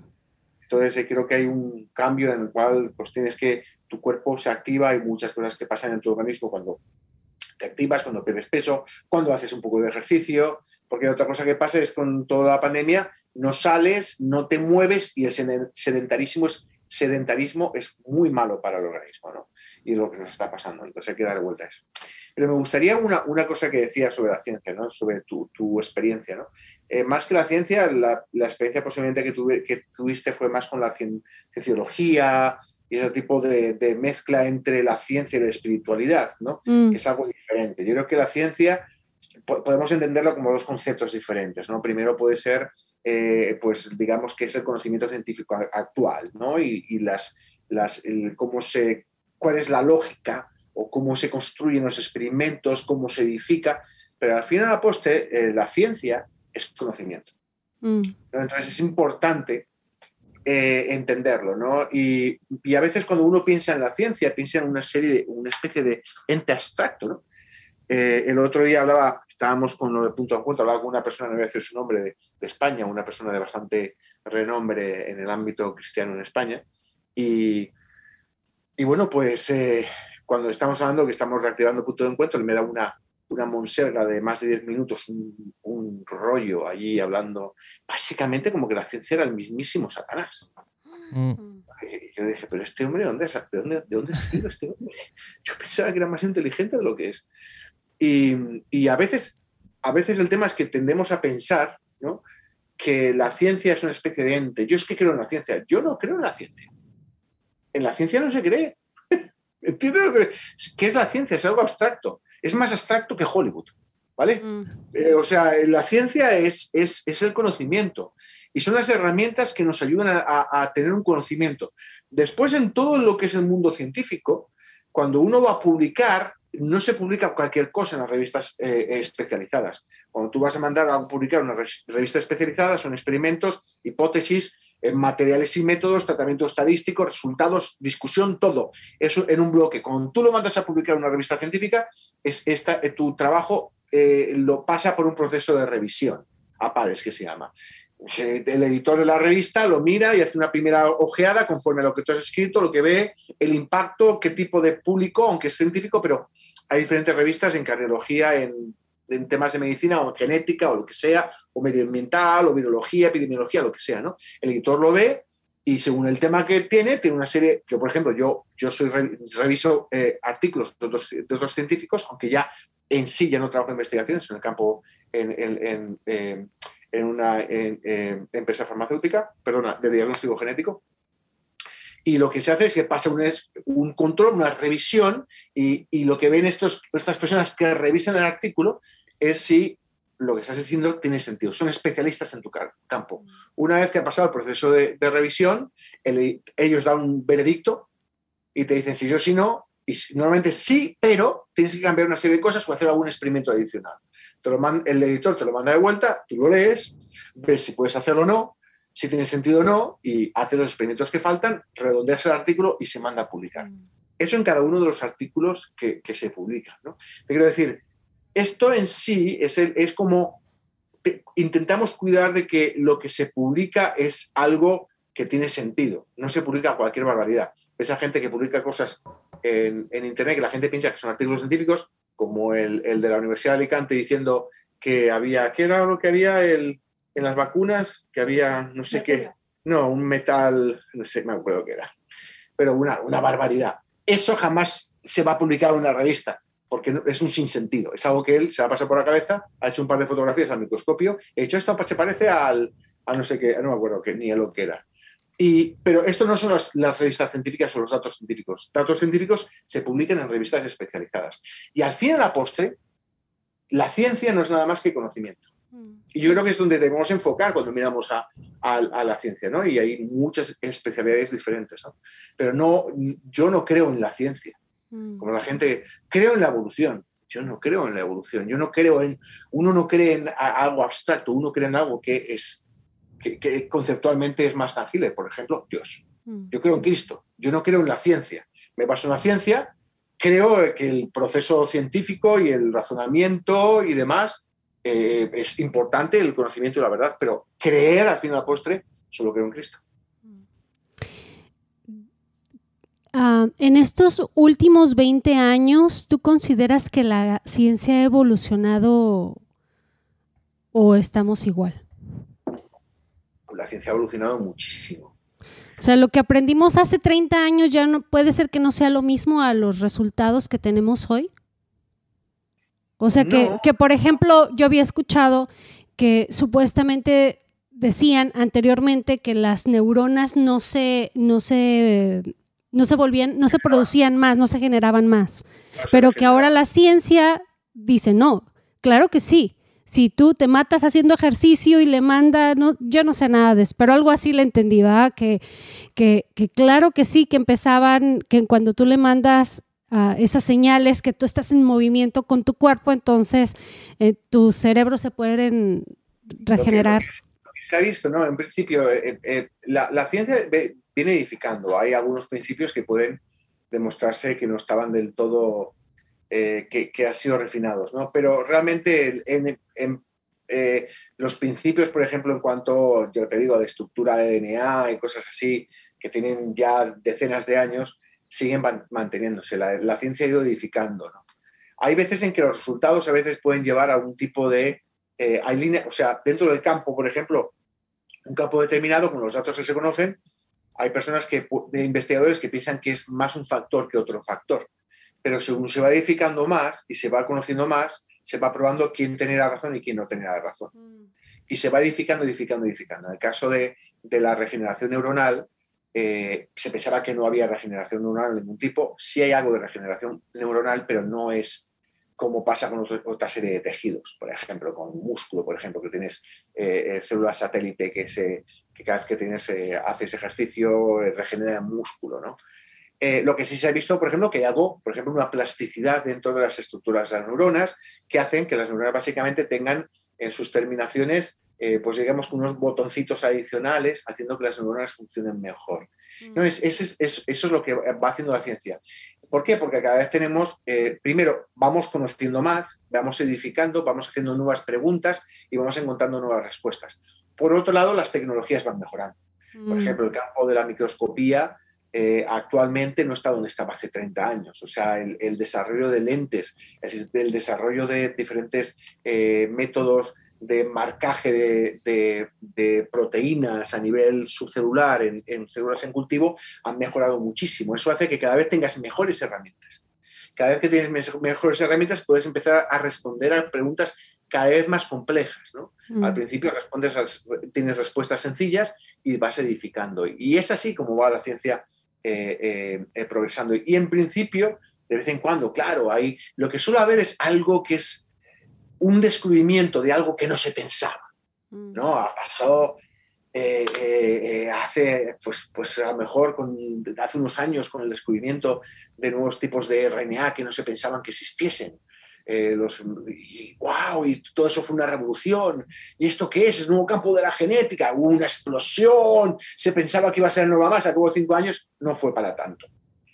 Entonces eh, creo que hay un cambio en el cual pues tienes que, tu cuerpo se activa, hay muchas cosas que pasan en tu organismo cuando te activas, cuando pierdes peso, cuando haces un poco de ejercicio, porque otra cosa que pasa es con toda la pandemia, no sales, no te mueves y el sedentarismo es, sedentarismo es muy malo para el organismo, ¿no? Y es lo que nos está pasando, entonces hay que dar vuelta a eso. Pero me gustaría una, una cosa que decías sobre la ciencia, ¿no? sobre tu, tu experiencia. ¿no? Eh, más que la ciencia, la, la experiencia posiblemente que, tuve, que tuviste fue más con la cienciología y ese tipo de, de, mezcla entre la ciencia y la espiritualidad, ¿no? Mm. que es algo diferente. Yo creo que la ciencia podemos entenderlo como dos conceptos diferentes. ¿no? Primero puede ser, eh, pues digamos que es el conocimiento científico actual ¿no? y, y las, las, cómo se, cuál es la lógica o cómo se construyen los experimentos, cómo se edifica, pero al final, a poste, eh, la ciencia es conocimiento. Mm. Entonces es importante eh, entenderlo, ¿no? Y, a veces cuando uno piensa en la ciencia, piensa en una serie de, una especie de ente abstracto, ¿no? Eh, el otro día hablaba, estábamos con lo de punto de encuentro, hablaba con una persona, no voy a decir su nombre, de, España, una persona de bastante renombre en el ámbito cristiano en España, y, y bueno, pues cuando estamos hablando que estamos reactivando punto de encuentro, él me da una, una monserga de más de 10 minutos, un, rollo allí hablando, básicamente como que la ciencia era el mismísimo Satanás. Mm. yo dije, pero este hombre, ¿dónde, ¿de dónde, de dónde este hombre? [LAUGHS] Yo pensaba que era más inteligente de lo que es. Y, y, a, veces, a veces el tema es que tendemos a pensar ¿no? que la ciencia es una especie de ente. Yo es que creo en la ciencia. Yo no creo en la ciencia. En la ciencia no se cree. [LAUGHS] ¿Entiendes? ¿Qué es la ciencia? Es algo abstracto. Es más abstracto que Hollywood. ¿Vale? Mm. Eh, o sea, la ciencia es, es, es, el conocimiento y son las herramientas que nos ayudan a, a, tener un conocimiento. Después, en todo lo que es el mundo científico, cuando uno va a publicar, no se publica cualquier cosa en las revistas eh, especializadas. Cuando tú vas a mandar a publicar una revista especializada, son experimentos, hipótesis materiales y métodos, tratamiento estadístico, resultados, discusión, todo. Eso en un bloque. Cuando tú lo mandas a publicar en una revista científica, es eh, tu trabajo eh, lo pasa por un proceso de revisión, a pares que se llama. el editor de la revista lo mira y hace una primera ojeada conforme a lo que tú has escrito, lo que ve, el impacto, qué tipo de público, aunque es científico, pero hay diferentes revistas en cardiología, en, temas de medicina o genética o lo que sea, o medioambiental o virología, epidemiología, lo que sea, ¿no? El editor lo ve y según el tema que tiene, tiene una serie, yo por ejemplo, yo, yo soy reviso eh, artículos de otros, científicos, aunque ya en sí ya no trabajo en investigaciones en el campo, en, en, eh, en una empresa farmacéutica, perdona, de diagnóstico genético. Y lo que se hace es que pasa un, un control, una revisión, y, y, lo que ven estos, estas personas que revisan el artículo es si lo que estás diciendo tiene sentido. Son especialistas en tu campo. Una vez que ha pasado el proceso de, revisión, ellos dan un veredicto y te dicen si yo, si no, y normalmente sí, pero tienes que cambiar una serie de cosas o hacer algún experimento adicional el editor te lo manda de vuelta, tú lo lees, ves si puedes hacerlo o no, si tiene sentido o no, y hace los experimentos que faltan, redondeas el artículo y se manda a publicar. Mm. Eso en cada uno de los artículos que, se publican. ¿no? Te quiero decir, esto en sí es, es como intentamos cuidar de que lo que se publica es algo que tiene sentido, no se publica cualquier barbaridad. Esa gente que publica cosas en, en Internet que la gente piensa que son artículos científicos, como el, de la Universidad de Alicante diciendo que había, ¿qué era lo que había el, en las vacunas? Que había, no sé qué, no, un metal, no sé, me acuerdo qué era, pero una, una barbaridad. Eso jamás se va a publicar en una revista, porque es un sinsentido. Es algo que él se va a pasar por la cabeza, ha hecho un par de fotografías al microscopio, he hecho esto, se parece al, a no sé qué, no me acuerdo qué, ni a lo que era. Y, pero esto no son las, revistas científicas o los datos científicos. Datos científicos se publican en revistas especializadas. Y al fin y a la postre, la ciencia no es nada más que conocimiento. Y yo creo que es donde debemos enfocar cuando miramos a, la ciencia, ¿no? Y hay muchas especialidades diferentes, ¿no? Pero no, yo no creo en la ciencia. Mm. Como la gente, creo en la evolución. Yo no creo en la evolución. Yo no creo en, uno no cree en algo abstracto, uno cree en algo que es que, conceptualmente es más tangible. Por ejemplo, Dios. Mm. Yo creo en Cristo. Yo no creo en la ciencia. Me baso en la ciencia. Creo que el proceso científico y el razonamiento y demás eh, es importante, el conocimiento y la verdad, pero creer al fin y al postre, solo creo en Cristo. Ah, en estos últimos 20 años, ¿tú consideras que la ciencia ha evolucionado o estamos igual? la ciencia ha evolucionado muchísimo. O sea, lo que aprendimos hace 30 años ya no puede ser que no sea lo mismo a los resultados que tenemos hoy. O sea, que, por ejemplo, yo había escuchado que supuestamente decían anteriormente que las neuronas no se, no se, no se volvían, no se producían más, no se generaban más. pero que ahora la ciencia dice no, claro que sí si tú te matas haciendo ejercicio y le manda, no, yo no sé nada de eso, pero algo así le entendí, ¿va? Que, que, claro que sí, que empezaban, que cuando tú le mandas uh, esas señales, que tú estás en movimiento con tu cuerpo, entonces eh, tu cerebro se puede regenerar. Lo que, se ha visto, ¿no? En principio, eh, eh, la, la ciencia viene edificando, hay algunos principios que pueden demostrarse que no estaban del todo eh, que, que, han sido refinados, ¿no? Pero realmente en, eh, los principios, por ejemplo, en cuanto, yo te digo, de estructura de DNA y cosas así, que tienen ya decenas de años, siguen manteniéndose. La, ciencia ha ido edificando, ¿no? Hay veces en que los resultados a veces pueden llevar a un tipo de... Eh, hay línea, o sea, dentro del campo, por ejemplo, un campo determinado, con los datos que se conocen, hay personas que, de investigadores que piensan que es más un factor que otro factor pero según se va edificando más y se va conociendo más, se va probando quién tenía razón y quién no tenía razón. Mm. Y se va edificando, edificando, edificando. En el caso de, la regeneración neuronal, eh, se pensaba que no había regeneración neuronal de ningún tipo. Sí hay algo de regeneración neuronal, pero no es como pasa con otra serie de tejidos, por ejemplo, con músculo, por ejemplo, que tienes eh, eh, células satélite que, cada vez que tienes, haces ejercicio regenera músculo, ¿no? Lo que sí se ha visto, por ejemplo, que hay algo, por ejemplo, una plasticidad dentro de las estructuras de las neuronas que hacen que las neuronas básicamente tengan en sus terminaciones, eh, pues digamos, unos botoncitos adicionales haciendo que las neuronas funcionen mejor. Mm. No, es, eso es lo que va haciendo la ciencia. ¿Por qué? Porque cada vez tenemos, eh, primero, vamos conociendo más, vamos edificando, vamos haciendo nuevas preguntas y vamos encontrando nuevas respuestas. Por otro lado, las tecnologías van mejorando. Por Mm. ejemplo, el campo de la microscopía eh, actualmente no está donde estaba hace 30 años. O sea, el, el desarrollo de lentes, el, el desarrollo de diferentes eh, métodos de marcaje de, de- de proteínas a nivel subcelular en, en células en cultivo han mejorado muchísimo. Eso hace que cada vez tengas mejores herramientas. Cada vez que tienes me- mejores herramientas puedes empezar a responder a preguntas cada vez más complejas. ¿no? Mm. Al principio respondes a- tienes respuestas sencillas y vas edificando. Y es así como va la ciencia eh, eh, eh, progresando. Y en principio, de vez en cuando, claro, hay, lo que suele haber es algo que es un descubrimiento de algo que no se pensaba. Mm. ¿no? Ha pasado eh, eh, eh, hace, pues, pues a lo mejor con, hace unos años con el descubrimiento de nuevos tipos de RNA que no se pensaban que existiesen. Eh, los, y, wow, y todo eso fue una revolución. ¿Y esto qué es? Es un nuevo campo de la genética. Hubo una explosión. Se pensaba que iba a ser nueva masa. Acabó cinco años. No fue para tanto.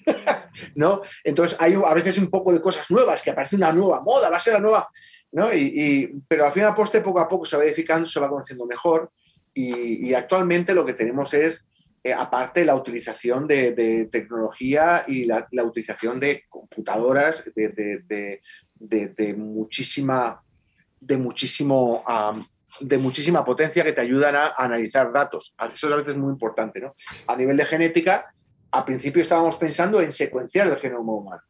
[LAUGHS] ¿No? Entonces hay a veces un poco de cosas nuevas, que aparece una nueva moda, va a ser la nueva. ¿No? Y, y- pero al final, poste, poco a poco se va edificando, se va conociendo mejor. Y, actualmente lo que tenemos es, eh, aparte, la utilización de, tecnología y la, utilización de computadoras de, muchísima, de, muchísimo, de muchísima potencia que te ayudan a analizar datos. Eso es a veces muy importante. A nivel de genética, al principio estábamos pensando en secuenciar el genoma humano.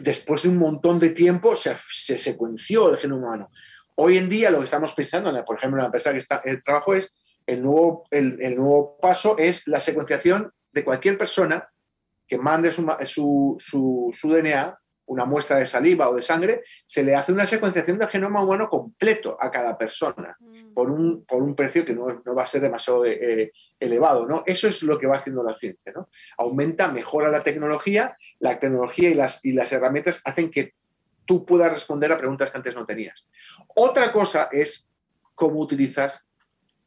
Después de un montón de tiempo se, se secuenció el genoma humano. Hoy en día lo que estamos pensando, por ejemplo, en la empresa que está, el trabajo es, el nuevo, el, nuevo paso es la secuenciación de cualquier persona que mande su, su, su- su DNA, una muestra de saliva o de sangre, se le hace una secuenciación del genoma humano completo a cada persona Mm. por un, por un precio que no, no va a ser demasiado eh, elevado. ¿no? Eso es lo que va haciendo la ciencia. ¿no? Aumenta, mejora la tecnología, la tecnología y las, y las herramientas hacen que tú puedas responder a preguntas que antes no tenías. Otra cosa es cómo utilizas,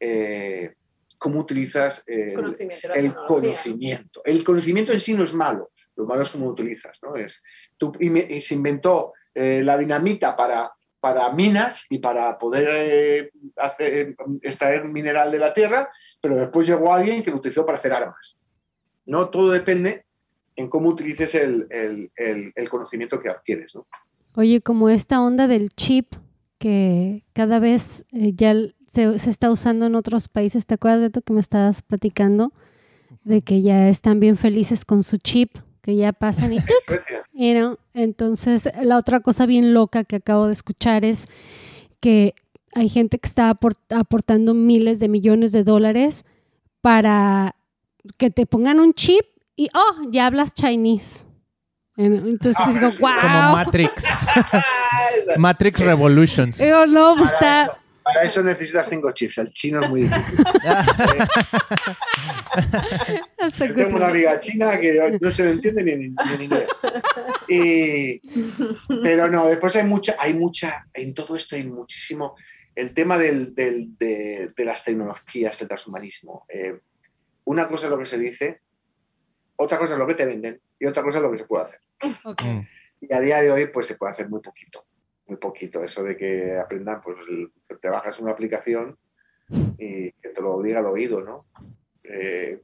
eh, cómo utilizas eh, Conocimiento, el conocimiento. El conocimiento en sí no es malo, lo malo es cómo lo utilizas. ¿no? Es, tú, y, y se inventó eh, la dinamita para, para minas y para poder eh, hacer, extraer mineral de la tierra, pero después llegó alguien que lo utilizó para hacer armas. ¿no? Todo depende en cómo utilices el, el- el- el conocimiento que adquieres. ¿no? Oye, como esta onda del chip que cada vez eh, ya se, se está usando en otros países, ¿te acuerdas de esto que me estabas platicando? De que ya están bien felices con su chip, que ya pasan y [LAUGHS] ¡tuc! Grecia. You know, Entonces, la otra cosa bien loca que acabo de escuchar es que hay gente que está aport- aportando miles de millones de dólares para que te pongan un chip y, oh, ya hablas Chinese. Entonces Ah, digo, wow. Como Matrix. [LAUGHS] Matrix Revolutions. Digo, no, pues está... para eso necesitas cinco chips. El chino es muy difícil. [LAUGHS] Yo tengo una amiga china que no se lo entiende ni en, ni en inglés. Y- pero no, después hay mucha, hay mucha, en todo esto hay muchísimo. El tema del- del- de, de las tecnologías, el transhumanismo. Eh, una cosa es lo que se dice, otra cosa es lo que te venden y otra cosa es lo que se puede hacer. Ok. Mm. Y a día de hoy, pues se puede hacer muy poquito. Muy poquito. Eso de que aprendan, pues el- te bajas una aplicación y que te lo diga al oído, ¿no? Eh,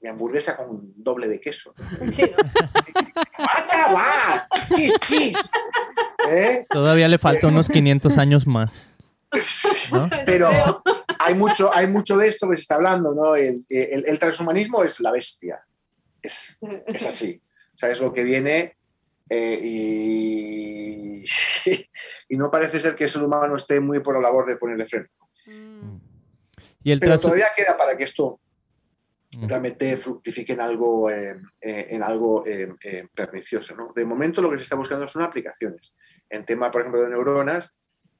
mi hamburguesa con doble de queso. Sí. ¡Chis, chis! ¿Eh? Todavía le falta unos 500 años más. ¿no? Pero hay mucho, hay mucho de esto que se está hablando, ¿no? El, el- el transhumanismo es la bestia. Es, es así. O sea, es lo que viene eh, y, [LAUGHS] y no parece ser que el ser humano esté muy por la labor de ponerle freno. Mm. Y el Pero todavía queda para que esto Mm. realmente fructifique en algo, eh, en algo eh, eh, pernicioso. ¿no? De momento lo que se está buscando son aplicaciones. En tema, por ejemplo, de neuronas,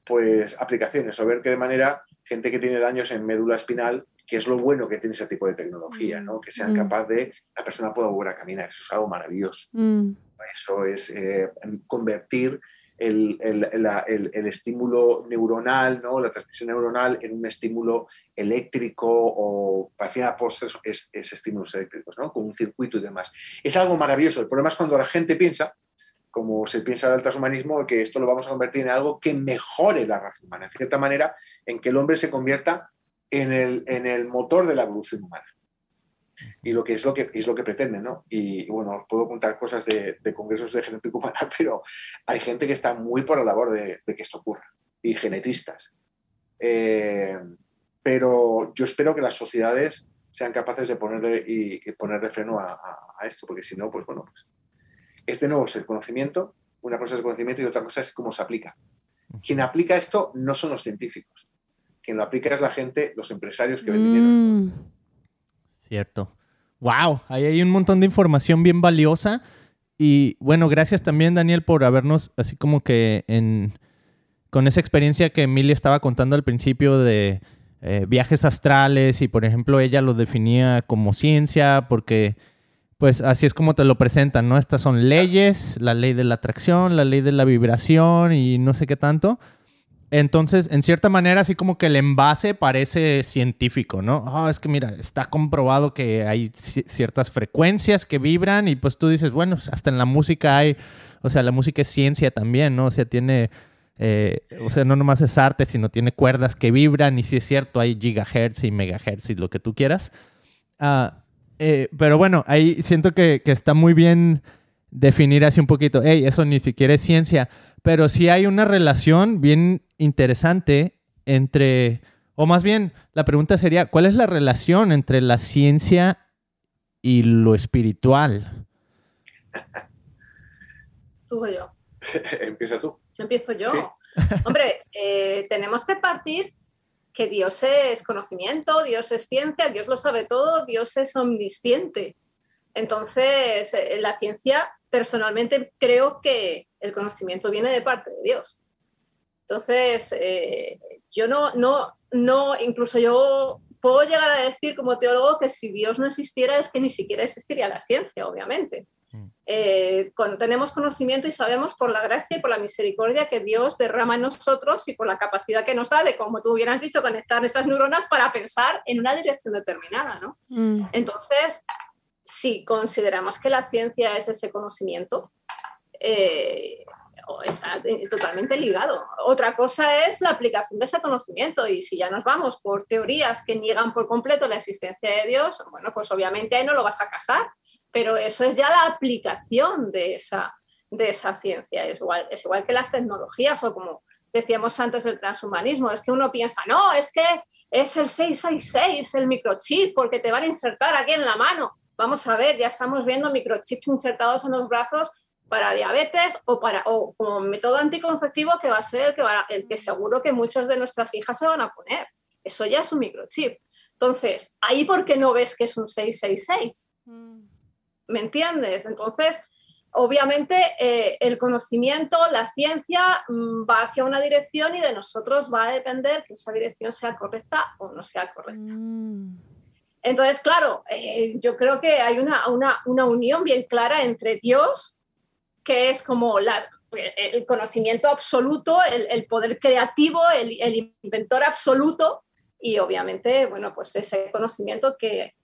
pues aplicaciones, o ver que de manera gente que tiene daños en médula espinal, que es lo bueno que tiene ese tipo de tecnología, ¿no? que sean Mm. capaz de la persona pueda volver a caminar. Eso es algo maravilloso. Mm. Eso es eh, convertir el, el- el- el estímulo neuronal, ¿no? la transmisión neuronal, en un estímulo eléctrico o, final, pues, es, es- es estímulos eléctricos, ¿no? con un circuito y demás. Es algo maravilloso. El problema es cuando la gente piensa como se piensa el transhumanismo, que esto lo vamos a convertir en algo que mejore la raza humana, en cierta manera, en que el hombre se convierta en el, en el motor de la evolución humana. Y lo que es lo que, es lo que pretenden, ¿no? Y, bueno, os puedo contar cosas de, congresos de genética humana, [LAUGHS] pero hay gente que está muy por la labor de, que esto ocurra, y genetistas. Eh, pero yo espero que las sociedades sean capaces de ponerle, y, ponerle freno a, esto, porque si no, pues bueno, pues es de nuevo el conocimiento, una cosa es el conocimiento y otra cosa es cómo se aplica. Quien aplica esto no son los científicos, quien lo aplica es la gente, los empresarios que ven dinero. Cierto. Wow, ahí hay un montón de información bien valiosa. Y bueno, gracias también, Daniel, por habernos, así como que en, con esa experiencia que Emilia estaba contando al principio de eh, viajes astrales y por ejemplo ella lo definía como ciencia porque pues así es como te lo presentan, ¿no? Estas son leyes, la ley de la atracción, la ley de la vibración y no sé qué tanto. Entonces, en cierta manera, así como que el envase parece científico, ¿no? Oh, es que mira, está comprobado que hay ciertas frecuencias que vibran y pues tú dices, bueno, hasta en la música hay, o sea, la música es ciencia también, ¿no? O sea, tiene eh, o sea, no nomás es arte, sino tiene cuerdas que vibran y si es cierto, hay gigahertz y megahertz y lo que tú quieras. Ah, eh, pero bueno, ahí siento que, está muy bien definir así un poquito, hey, eso ni siquiera es ciencia, pero sí hay una relación bien interesante entre, o más bien, la pregunta sería, ¿cuál es la relación entre la ciencia y lo espiritual? [LAUGHS] Tú o yo. [LAUGHS] Empieza tú. Empiezo yo. [LAUGHS] Hombre, eh, tenemos que partir que Dios es conocimiento, Dios es ciencia, Dios lo sabe todo, Dios es omnisciente. Entonces, en la ciencia, personalmente creo que el conocimiento viene de parte de Dios. Entonces, eh, yo no, no, no, incluso yo puedo llegar a decir como teólogo que si Dios no existiera es que ni siquiera existiría la ciencia, obviamente. Eh, tenemos conocimiento y sabemos por la gracia y por la misericordia que Dios derrama en nosotros y por la capacidad que nos da de, como tú hubieras dicho, conectar esas neuronas para pensar en una dirección determinada, ¿no? Mm. Entonces, si consideramos que la ciencia es ese conocimiento, eh, está totalmente ligado. Otra cosa es la aplicación de ese conocimiento y si ya nos vamos por teorías que niegan por completo la existencia de Dios, bueno, pues obviamente ahí no lo vas a casar pero eso es ya la aplicación de esa, de esa ciencia. Es igual, es igual que las tecnologías o como decíamos antes del transhumanismo, es que uno piensa, no, es que es el 666, el microchip, porque te van a insertar aquí en la mano. Vamos a ver, ya estamos viendo microchips insertados en los brazos para diabetes o, para, o como método anticonceptivo que va a ser el que, el que seguro que muchas de nuestras hijas se van a poner. Eso ya es un microchip. Entonces, ahí por qué no ves que es un 666. ¿Me entiendes? Entonces, obviamente eh, el conocimiento, la ciencia mm, va hacia una dirección y de nosotros va a depender que esa dirección sea correcta o no sea correcta. Mm. Entonces, claro, eh, yo creo que hay una, una, unión bien clara entre Dios, que es como la, el conocimiento absoluto, el, poder creativo, el, el, inventor absoluto, y obviamente, bueno, pues ese conocimiento que,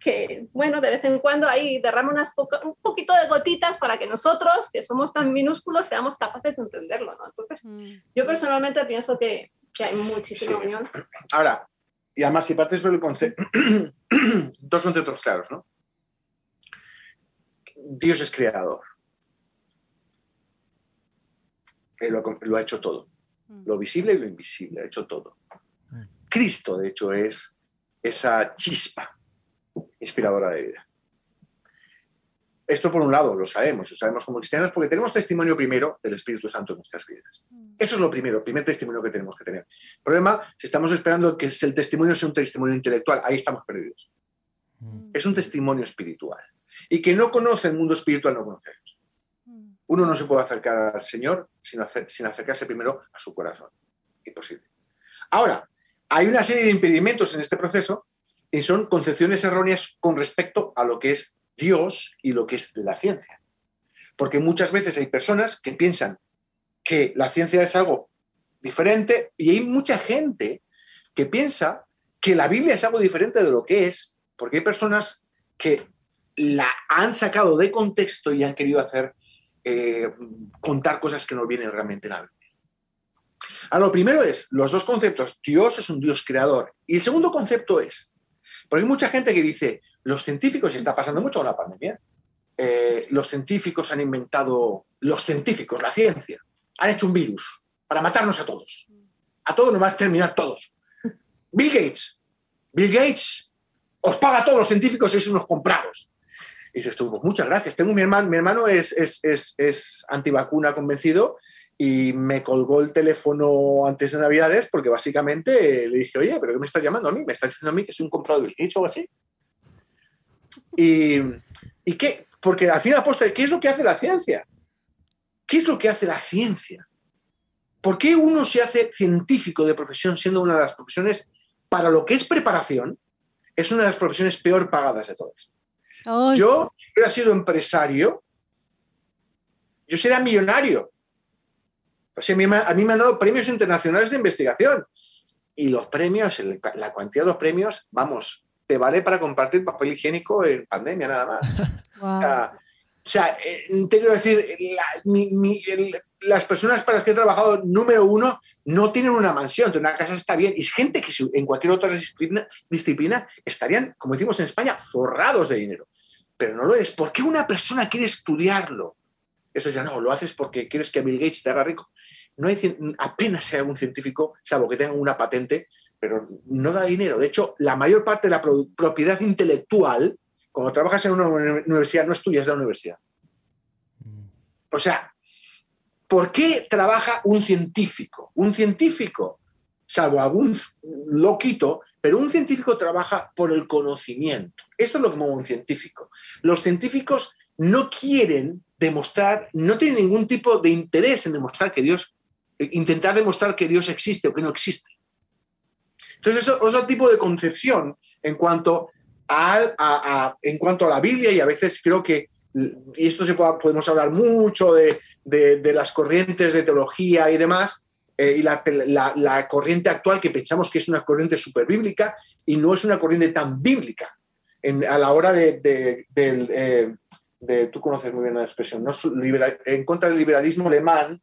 que, bueno, de vez en cuando ahí derrama unas un poquito de gotitas para que nosotros, que somos tan minúsculos, seamos capaces de entenderlo, ¿no? Entonces, mm. yo personalmente pienso que, que hay muchísima unión. Ahora, y además, si partes por el concepto, [CLEARS THROAT] dos conceptos claros, ¿no? Dios es creador. Él lo, lo ha hecho todo. Mm. Lo visible y lo invisible, ha hecho todo. Mm. Cristo, de hecho, es esa chispa inspiradora de vida. Esto por un lado lo sabemos, lo sabemos como cristianos porque tenemos testimonio primero del Espíritu Santo en nuestras vidas. Mm. Eso es lo primero, el primer testimonio que tenemos que tener. El problema, si estamos esperando que el testimonio sea un testimonio intelectual, ahí estamos perdidos. Mm. Es un testimonio espiritual. Y que no conoce el mundo espiritual no conoce a Dios. Mm. Uno no se puede acercar al Señor sin, sin acercarse primero a su corazón. Imposible. Ahora, hay una serie de impedimentos en este proceso y son concepciones erróneas con respecto a lo que es Dios y lo que es la ciencia. Porque muchas veces hay personas que piensan que la ciencia es algo diferente y hay mucha gente que piensa que la Biblia es algo diferente de lo que es, porque hay personas que la han sacado de contexto y han querido hacer eh, contar cosas que no vienen realmente en la Biblia. Ahora, lo primero es, los dos conceptos, Dios es un Dios creador. Y el segundo concepto es, porque hay mucha gente que dice, los científicos, y está pasando mucho con la pandemia, eh, los científicos han inventado, los científicos, la ciencia, han hecho un virus para matarnos a todos. A todos nos va a exterminar todos. Bill Gates, Bill Gates os paga a todos los científicos, sois unos comprados. Y dices tú, pues muchas gracias. Tengo mi hermano, mi hermano es, es, es, es antivacuna convencido y me colgó el teléfono antes de Navidades porque básicamente le dije, oye, ¿pero qué me estás llamando a mí? ¿Me estás diciendo a mí que soy un comprado de Bill Gates o algo así? Y, ¿Y qué? Porque al fin y ¿qué es lo que hace la ciencia? ¿Qué es lo que hace la ciencia? ¿Por qué uno se hace científico de profesión siendo una de las profesiones, para lo que es preparación, es una de las profesiones peor pagadas de todas? Yo, si hubiera sido empresario, yo sería millonario. O sea, a, mí, a mí me han dado premios internacionales de investigación. Y los premios, la cantidad de los premios, vamos, te vale para compartir papel higiénico en pandemia nada más. [LAUGHS] O sea, eh, te quiero decir, las personas para las que he trabajado, número uno, no tienen una mansión, una casa está bien. Y es gente que en cualquier otra disciplina, disciplina estarían, como decimos en España, forrados de dinero. Pero no lo es. ¿Por qué una persona quiere estudiarlo? Eso ya no, lo haces porque quieres que Bill Gates te haga rico. No hay, apenas hay algún científico, salvo que tenga una patente, pero no da dinero. De hecho, la mayor parte de la propiedad intelectual, cuando trabajas en una universidad, no estudias la universidad. Mm. O sea, ¿por qué trabaja un científico? Un científico, salvo algún loquito, pero un científico trabaja por el conocimiento. Esto es lo que mueve un científico. Los científicos no quieren demostrar, no tienen ningún tipo de interés en demostrar que Dios, intentar demostrar que Dios existe o que no existe. Entonces, eso es otro tipo de concepción en cuanto a, en cuanto a la Biblia y a veces creo que, y esto se podemos hablar mucho de, las corrientes de teología y demás, eh, y la, corriente actual que pensamos que es una corriente super bíblica y no es una corriente tan bíblica a la hora de, eh, de, tú conoces muy bien la expresión, en contra del liberalismo alemán,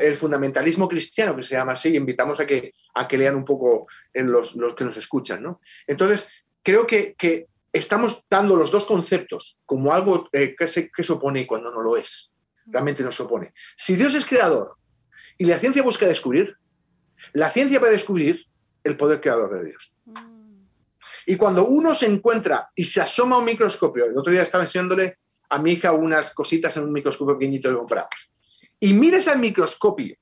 el fundamentalismo cristiano, que se llama así, invitamos a que, a que lean un poco en los, los que nos escuchan. ¿no? Entonces, creo que, que, estamos dando los dos conceptos como algo eh, que, se, que se opone cuando no lo es. Realmente no se opone. Si Dios es creador y la ciencia busca descubrir, la ciencia va a descubrir el poder creador de Dios. Y cuando uno se encuentra y se asoma a un microscopio, el otro día estaba enseñándole a mi hija unas cositas en un microscopio pequeñito que compramos y mires al microscopio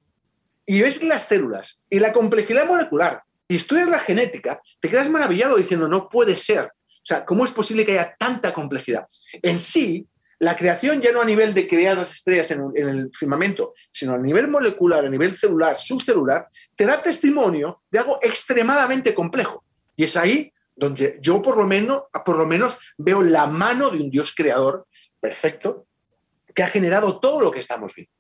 y ves las células y la complejidad molecular y estudias la genética, te quedas maravillado diciendo, no puede ser. O sea, ¿cómo es posible que haya tanta complejidad? En sí, la creación ya no a nivel de crear las estrellas en, el firmamento, sino a nivel molecular, a nivel celular, subcelular, te da testimonio de algo extremadamente complejo. Y es ahí donde yo por lo menos, por lo menos veo la mano de un Dios creador perfecto que ha generado todo lo que estamos viendo.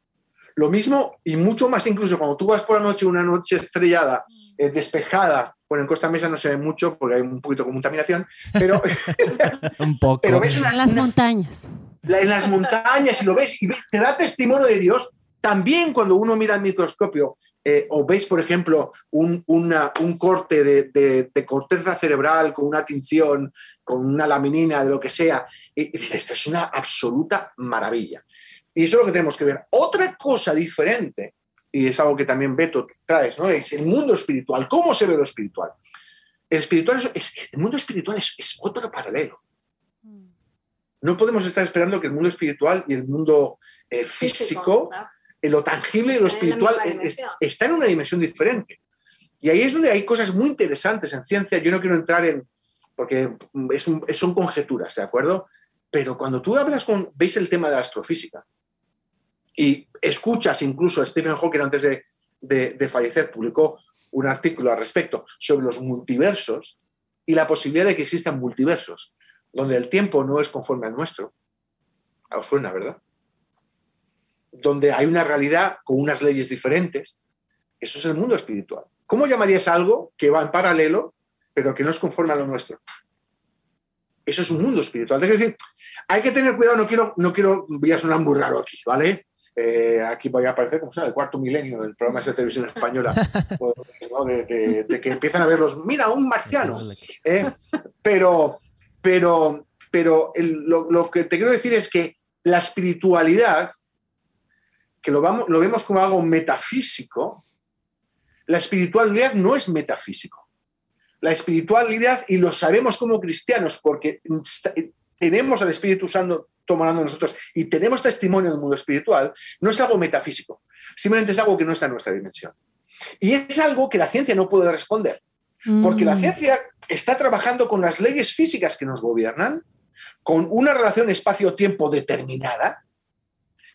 Lo mismo y mucho más incluso cuando tú vas por la noche, una noche estrellada, eh, despejada, bueno, en Costa Mesa no se ve mucho porque hay un poquito de contaminación, pero... [LAUGHS] un poco. Pero ves en las montañas. en las montañas y lo ves y te da testimonio de Dios. También cuando uno mira el microscopio eh, o veis, por ejemplo, un, un corte de, de, corteza cerebral con una tinción, con una laminina, de lo que sea, y dices, esto es una absoluta maravilla. Y eso es lo que tenemos que ver. Otra cosa diferente, y es algo que también Beto traes, ¿no? Es el mundo espiritual. ¿Cómo se ve lo espiritual? El, espiritual es, el mundo espiritual es, otro paralelo. No podemos estar esperando que el mundo espiritual y el mundo eh, físico, en lo tangible y lo espiritual, está en una dimensión diferente. Y ahí es donde hay cosas muy interesantes en ciencia. Yo no quiero entrar en, porque son conjeturas, ¿de acuerdo? Pero cuando tú hablas con, veis el tema de la astrofísica, y escuchas incluso a Stephen Hawking antes de, fallecer, publicó un artículo al respecto sobre los multiversos y la posibilidad de que existan multiversos, donde el tiempo no es conforme al nuestro. Os suena, ¿verdad? Donde hay una realidad con unas leyes diferentes. Eso es el mundo espiritual. ¿Cómo llamarías algo que va en paralelo, pero que no es conforme a lo nuestro? Eso es un mundo espiritual. Es decir, hay que tener cuidado, no quiero, no quiero, voy a sonar muy raro aquí, ¿vale? Eh, aquí voy a aparecer como sea el cuarto milenio del programa de televisión española, [LAUGHS] de, que empiezan a verlos, mira, un marciano. ¿eh? Pero, pero, pero lo, lo, que te quiero decir es que la espiritualidad, que lo, vamos, lo vemos como algo metafísico, la espiritualidad no es metafísico. La espiritualidad, y lo sabemos como cristianos, porque tenemos al Espíritu Santo tomando nosotros y tenemos testimonio del mundo espiritual, no es algo metafísico, simplemente es algo que no está en nuestra dimensión. Y es algo que la ciencia no puede responder, porque la mm. ciencia está trabajando con las leyes físicas que nos gobiernan, con una relación espacio-tiempo determinada,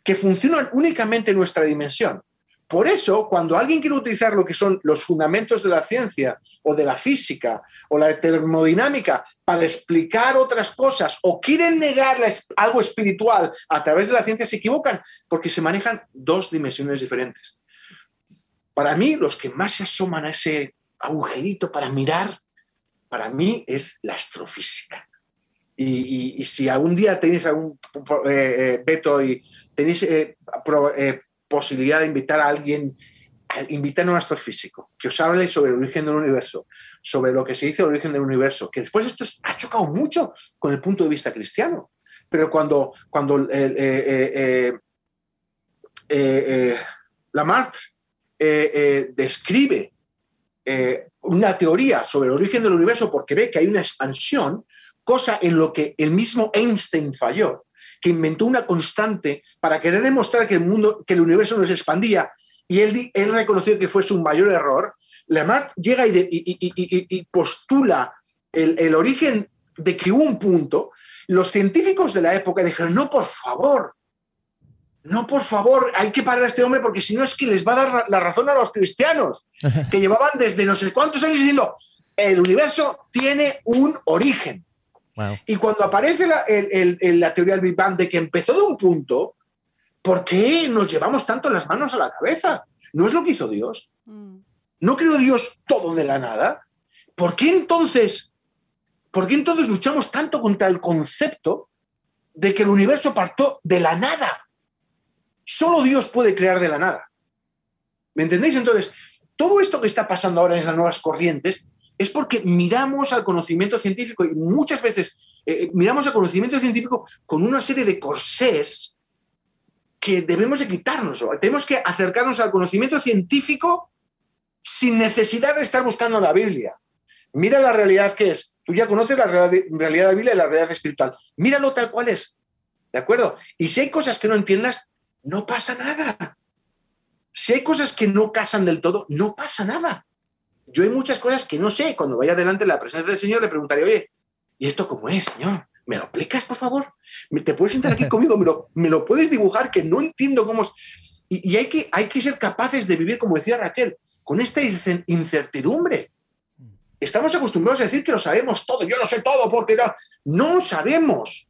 que funcionan únicamente en nuestra dimensión. Por eso, cuando alguien quiere utilizar lo que son los fundamentos de la ciencia o de la física o la termodinámica para explicar otras cosas o quieren negar algo espiritual a través de la ciencia, se equivocan porque se manejan dos dimensiones diferentes. Para mí, los que más se asoman a ese agujerito para mirar, para mí es la astrofísica. Y, si algún día tenéis algún eh, eh, veto y tenéis eh, posibilidad de invitar a alguien, invitar a un astrofísico, que os hable sobre el origen del universo, sobre lo que se dice del origen del universo, que después esto ha chocado mucho con el punto de vista cristiano. Pero cuando, cuando eh, eh, eh, Lamarck describe una teoría sobre el origen del universo porque ve que hay una expansión, cosa en lo que el mismo Einstein falló, que inventó una constante para querer demostrar que el mundo, que el universo no se expandía, y él, él reconoció que fue su mayor error, Lamarck llega y, postula el, origen de que hubo un punto, los científicos de la época dijeron, no, por favor, no, por favor, hay que parar a este hombre porque si no es que les va a dar la razón a los cristianos, [LAUGHS] que llevaban desde no sé cuántos años diciendo, el universo tiene un origen. Y cuando aparece la, la, teoría del Big Bang de que empezó de un punto, ¿por qué nos llevamos tanto las manos a la cabeza? ¿No es lo que hizo Dios? Mm. ¿No creó Dios todo de la nada? ¿Por qué entonces, por qué entonces luchamos tanto contra el concepto de que el universo partió de la nada? Solo Dios puede crear de la nada. ¿Me entendéis? Entonces, todo esto que está pasando ahora en las nuevas corrientes es porque miramos al conocimiento científico y muchas veces eh, miramos al conocimiento científico con una serie de corsés que debemos de quitarnos. Tenemos que acercarnos al conocimiento científico sin necesidad de estar buscando la Biblia. Mira la realidad que es. Tú ya conoces la realidad de la Biblia y la realidad espiritual. Míralo tal cual es. ¿De acuerdo? Y si hay cosas que no entiendas, no pasa nada. Si hay cosas que no casan del todo, no pasa nada. Yo hay muchas cosas que no sé. Cuando vaya delante de la presencia del Señor, le preguntaré, oye, ¿y esto cómo es, Señor? ¿Me lo explicas, por favor? ¿Te puedes sentar aquí [LAUGHS] conmigo? ¿Me lo, me lo puedes dibujar? Que no entiendo cómo es. Y, hay, que, hay que ser capaces de vivir, como decía Raquel, con esta incertidumbre. Estamos acostumbrados a decir que lo sabemos todo, yo lo sé todo porque no, no sabemos.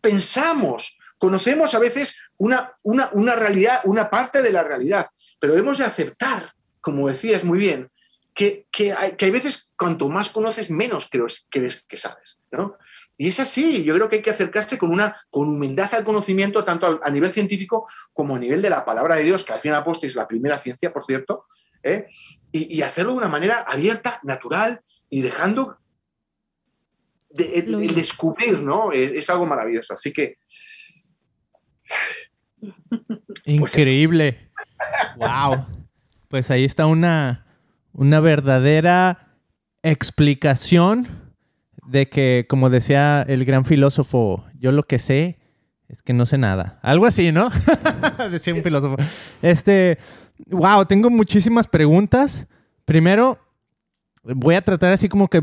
Pensamos, conocemos a veces una, una, una realidad, una parte de la realidad, pero debemos de aceptar, como decías muy bien, que, que, hay, que hay, veces cuanto más conoces, menos crees, crees que sabes. ¿no? Y es así, yo creo que hay que acercarse con una con humildad al conocimiento, tanto a, nivel científico como a nivel de la palabra de Dios, que al final aposte es la primera ciencia, por cierto, ¿eh? y, hacerlo de una manera abierta, natural y dejando el, descubrir, ¿no? Es, algo maravilloso. Así que. Pues Increíble. wow. Pues ahí está una una verdadera explicación de que, como decía el gran filósofo, yo lo que sé es que no sé nada. Algo así, ¿no? [LAUGHS] decía un filósofo. Este, wow, tengo muchísimas preguntas. Primero, voy a tratar así como que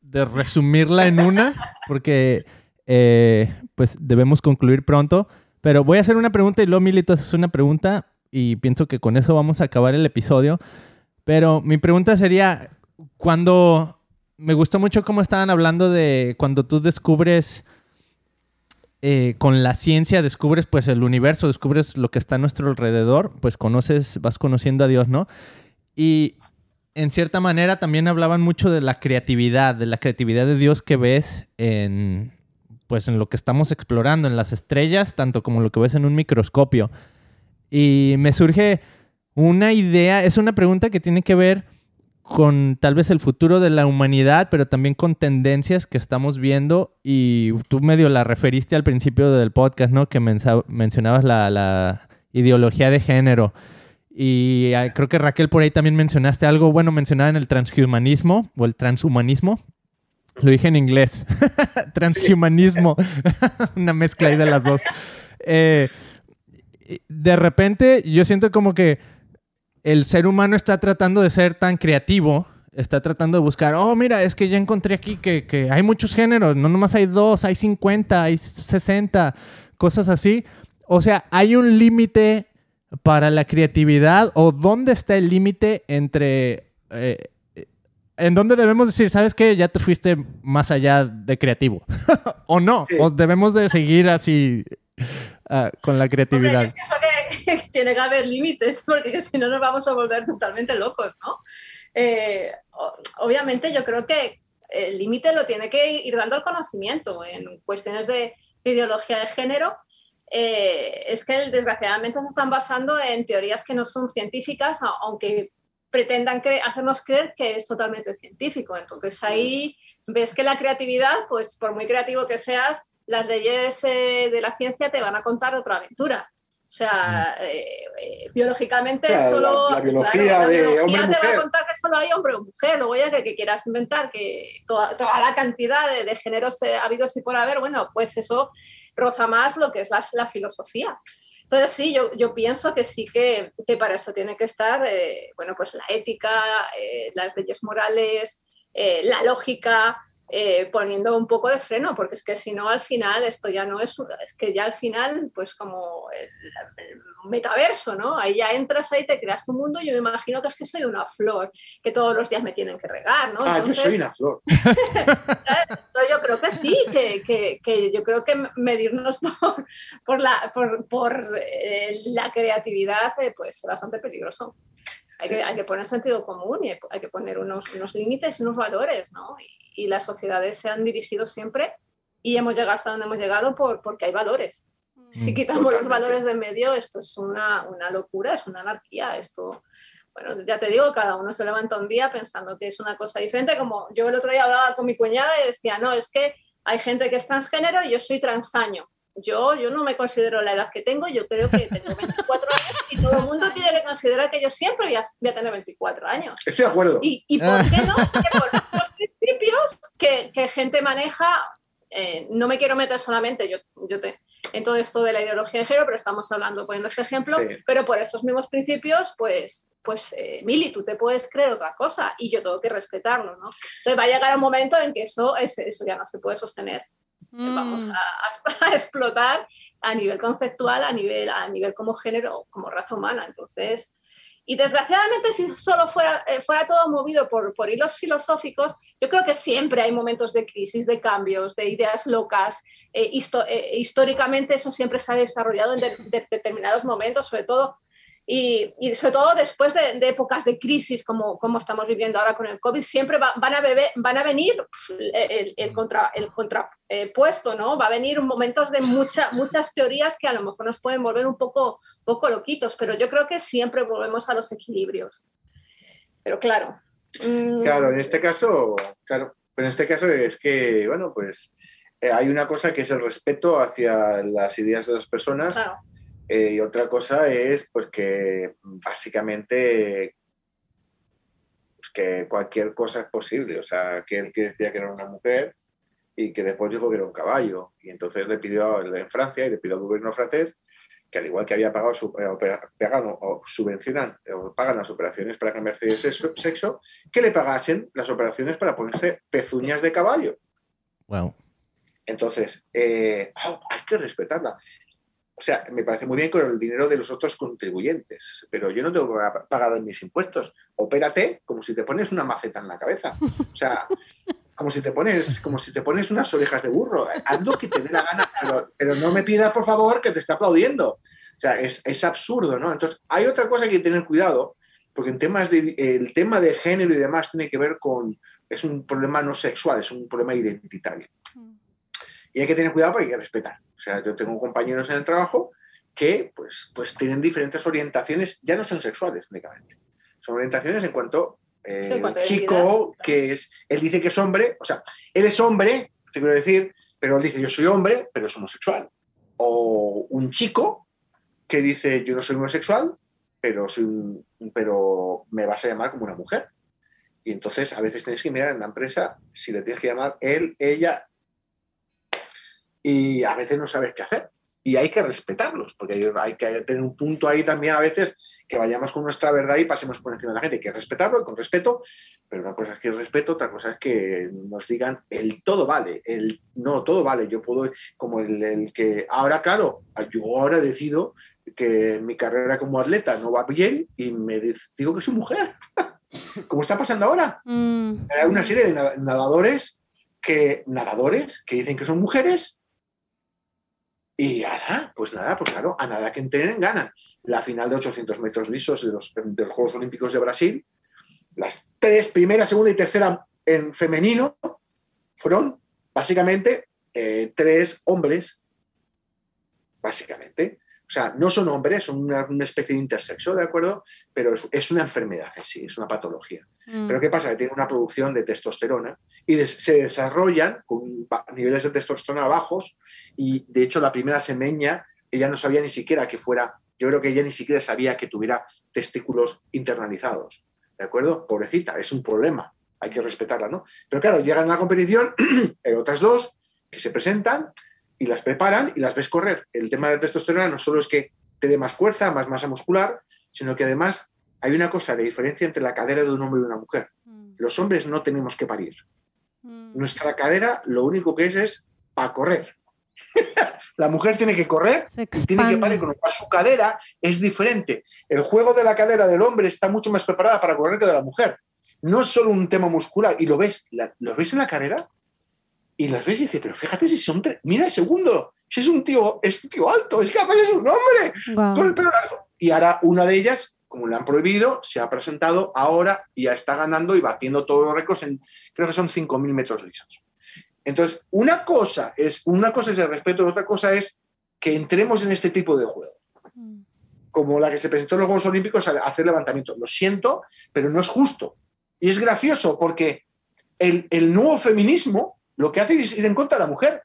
de resumirla en una, porque eh, pues debemos concluir pronto. Pero voy a hacer una pregunta y luego Milito haces una pregunta y pienso que con eso vamos a acabar el episodio. Pero mi pregunta sería, cuando me gustó mucho cómo estaban hablando de cuando tú descubres eh, con la ciencia, descubres pues el universo, descubres lo que está a nuestro alrededor, pues conoces, vas conociendo a Dios, ¿no? Y en cierta manera también hablaban mucho de la creatividad, de la creatividad de Dios que ves en pues en lo que estamos explorando, en las estrellas, tanto como lo que ves en un microscopio. Y me surge una idea, es una pregunta que tiene que ver con tal vez el futuro de la humanidad, pero también con tendencias que estamos viendo. Y tú medio la referiste al principio del podcast, ¿no? Que mencionabas la, ideología de género. Y ah, creo que Raquel por ahí también mencionaste algo, bueno, mencionaba en el transhumanismo o el transhumanismo. Lo dije en inglés. [LAUGHS] Transhumanismo. [LAUGHS] Una mezcla ahí de las dos. Eh, de repente yo siento como que el ser humano está tratando de ser tan creativo, está tratando de buscar, oh, mira, es que ya encontré aquí que, hay muchos géneros, no nomás hay dos, hay 50, hay 60, cosas así. O sea, hay un límite para la creatividad o dónde está el límite entre... Eh, en dónde debemos decir, sabes que ya te fuiste más allá de creativo, [LAUGHS] o no, o debemos de seguir así ah, con la creatividad. [LAUGHS] tiene que haber límites, porque si no nos vamos a volver totalmente locos, ¿no? Eh, obviamente yo creo que el límite lo tiene que ir dando el conocimiento en cuestiones de ideología de género. Eh, es que desgraciadamente se están basando en teorías que no son científicas, aunque pretendan hacernos creer que es totalmente científico. Entonces ahí ves que la creatividad, pues por muy creativo que seas, las leyes eh, de la ciencia te van a contar otra aventura. O sea, mm. eh, eh, biológicamente solo. La, biología de hombre te va a contar que solo hay hombre o mujer. Luego, ya que, quieras inventar que toda, la cantidad de, géneros ha habido y por haber, bueno, pues eso roza más lo que es la, filosofía. Entonces, sí, yo, yo, pienso que sí que, que, para eso tiene que estar, eh, bueno, pues la ética, las leyes morales, la lógica, eh, poniendo un poco de freno, porque es que si no, al final esto ya no es, es que ya al final, pues como el, metaverso, ¿no? Ahí ya entras ahí, te creas tu mundo, yo me imagino que es que soy una flor, que todos los días me tienen que regar, ¿no? Ah, yo soy una flor. [LAUGHS] yo creo que sí, que, que, que, yo creo que medirnos [LAUGHS] por, por, la, por, por eh, la creatividad eh, pues es bastante peligroso. Hay que, hay que, poner sentido común y hay que poner unos, unos límites y unos valores, ¿no? Y, y, las sociedades se han dirigido siempre y hemos llegado hasta donde hemos llegado por, porque hay valores. Mm. Si quitamos los valores de medio, esto es una, una, locura, es una anarquía. Esto, bueno, ya te digo, cada uno se levanta un día pensando que es una cosa diferente. Como yo el otro día hablaba con mi cuñada y decía, no, es que hay gente que es transgénero y yo soy transaño yo, yo no me considero la edad que tengo, yo creo que tengo 24 años y todo el mundo tiene que considerar que yo siempre voy a, tener 24 años. Estoy de acuerdo. ¿Y, y por qué no? los principios que, que gente maneja, eh, no me quiero meter solamente yo, yo te, en todo esto de la ideología de género, pero estamos hablando, poniendo este ejemplo, pero por esos mismos principios, pues, pues eh, Mili, tú te puedes creer otra cosa y yo tengo que respetarlo, ¿no? Entonces va a llegar un momento en que eso, eso ya no se puede sostener vamos mm. [LAUGHS] a, explotar a nivel conceptual, a nivel, a nivel como género, como raza humana. Entonces, y desgraciadamente, si solo fuera, eh, fuera todo movido por, por, hilos filosóficos, yo creo que siempre hay momentos de crisis, de cambios, de ideas locas. Eh, eh, históricamente eso siempre se ha desarrollado en determinados momentos, sobre todo y, sobre todo después de, épocas de crisis como, como, estamos viviendo ahora con el COVID, siempre van, a van a venir el, el, contra, el contrapuesto, ¿no? Va a venir momentos de mucha, muchas teorías que a lo mejor nos pueden volver un poco, poco loquitos, pero yo creo que siempre volvemos a los equilibrios. Pero claro. Mm, claro, en este caso, claro, pero en este caso es que, bueno, pues eh, hay una cosa que es el respeto hacia las ideas de las personas. Claro eh, y otra cosa es pues que básicamente que cualquier cosa es posible. O sea, que él que decía que era una mujer y que después dijo que era un caballo. Y entonces le pidió en Francia y le pidió al gobierno francés que al igual que había pagado, su, eh, o subvencionan o pagan las operaciones para cambiarse de sexo, que le pagasen las operaciones para ponerse pezuñas de caballo. Wow. Entonces, eh, oh, hay que respetarla. O sea, me parece muy bien con el dinero de los otros contribuyentes, pero yo no tengo en mis impuestos. Opérate como si te pones una maceta en la cabeza. O sea, como si te pones, como si te pones unas orejas de burro. Haz lo que te dé la gana, pero, no me pidas, por favor, que te esté aplaudiendo. O sea, es, es, absurdo, ¿no? Entonces, hay otra cosa que hay que tener cuidado, porque en temas de, el tema de género y demás tiene que ver con, es un problema no sexual, es un problema identitario. Y hay que tener cuidado porque hay que respetar. O sea, yo tengo compañeros en el trabajo que pues, pues tienen diferentes orientaciones, ya no son sexuales únicamente, son orientaciones en cuanto eh, Sí, chico que es, él dice que es hombre, o sea, él es hombre, te quiero decir, pero él dice yo soy hombre, pero es homosexual. O un chico que dice yo no soy homosexual, pero, soy un- pero me vas a llamar como una mujer. Y entonces a veces tienes que mirar en la empresa si le tienes que llamar él, ella, y a veces no sabes qué hacer. Y hay que respetarlos, porque hay, que tener un punto ahí también a veces que vayamos con nuestra verdad y pasemos por encima de la gente. Hay que respetarlo con respeto, pero una cosa es que el respeto, otra cosa es que nos digan el todo vale, el no, todo vale. Yo puedo, como el, el que ahora, claro, yo ahora decido que mi carrera como atleta no va bien y me digo que soy mujer. [LAUGHS] como está pasando ahora. Mm, Hay una serie de na- nadadores que, nadadores que dicen que son mujeres y nada, pues nada, pues claro, a nada que entrenen ganan. La final de 800 metros lisos de los, Juegos Olímpicos de Brasil, las tres, primera, segunda y tercera en femenino, fueron básicamente eh, tres hombres, básicamente. O sea, no son hombres, son una, una especie de intersexo, ¿de acuerdo? Pero es, es una enfermedad en sí, es una patología. mm. Pero ¿qué pasa? Que tienen una producción de testosterona y des- se desarrollan con niveles de testosterona bajos y de hecho la primera semeña, ella no sabía ni siquiera que fuera, yo creo que ella ni siquiera sabía que tuviera testículos internalizados. ¿De acuerdo? Pobrecita, es un problema, hay que respetarla, ¿no? Pero claro, llegan a la competición, [CLEARS THROAT] hay otras dos que se presentan y las preparan y las ves correr. El tema de testosterona no solo es que te dé más fuerza, más masa muscular, sino que además hay una cosa de diferencia entre la cadera de un hombre y una mujer. Mm, Los hombres no tenemos que parir. mm. Nuestra cadera lo único que es es para correr. [LAUGHS] la mujer tiene que correr y tiene que parir, con lo cual su cadera es diferente. El juego de la cadera del hombre está mucho más preparada para correr que de la mujer. No es solo un tema muscular. Y lo ves, la- lo ves en la cadera y las ves y dices, pero fíjate si son tres. Mira el segundo. Si es un tío, es un tío alto, es capaz es un hombre Guau. con el pelo largo. Y ahora una de ellas, como le han prohibido, se ha presentado ahora y ya está ganando y batiendo todos los récords en, creo que son 5.000 metros lisos. Entonces, una cosa es, una cosa es el respeto otra cosa es que entremos en este tipo de juego. Mm, Como la que se presentó en los Juegos Olímpicos a hacer levantamiento. Lo siento, pero no es justo. Y es gracioso porque el, el nuevo feminismo lo que hace es ir en contra de la mujer.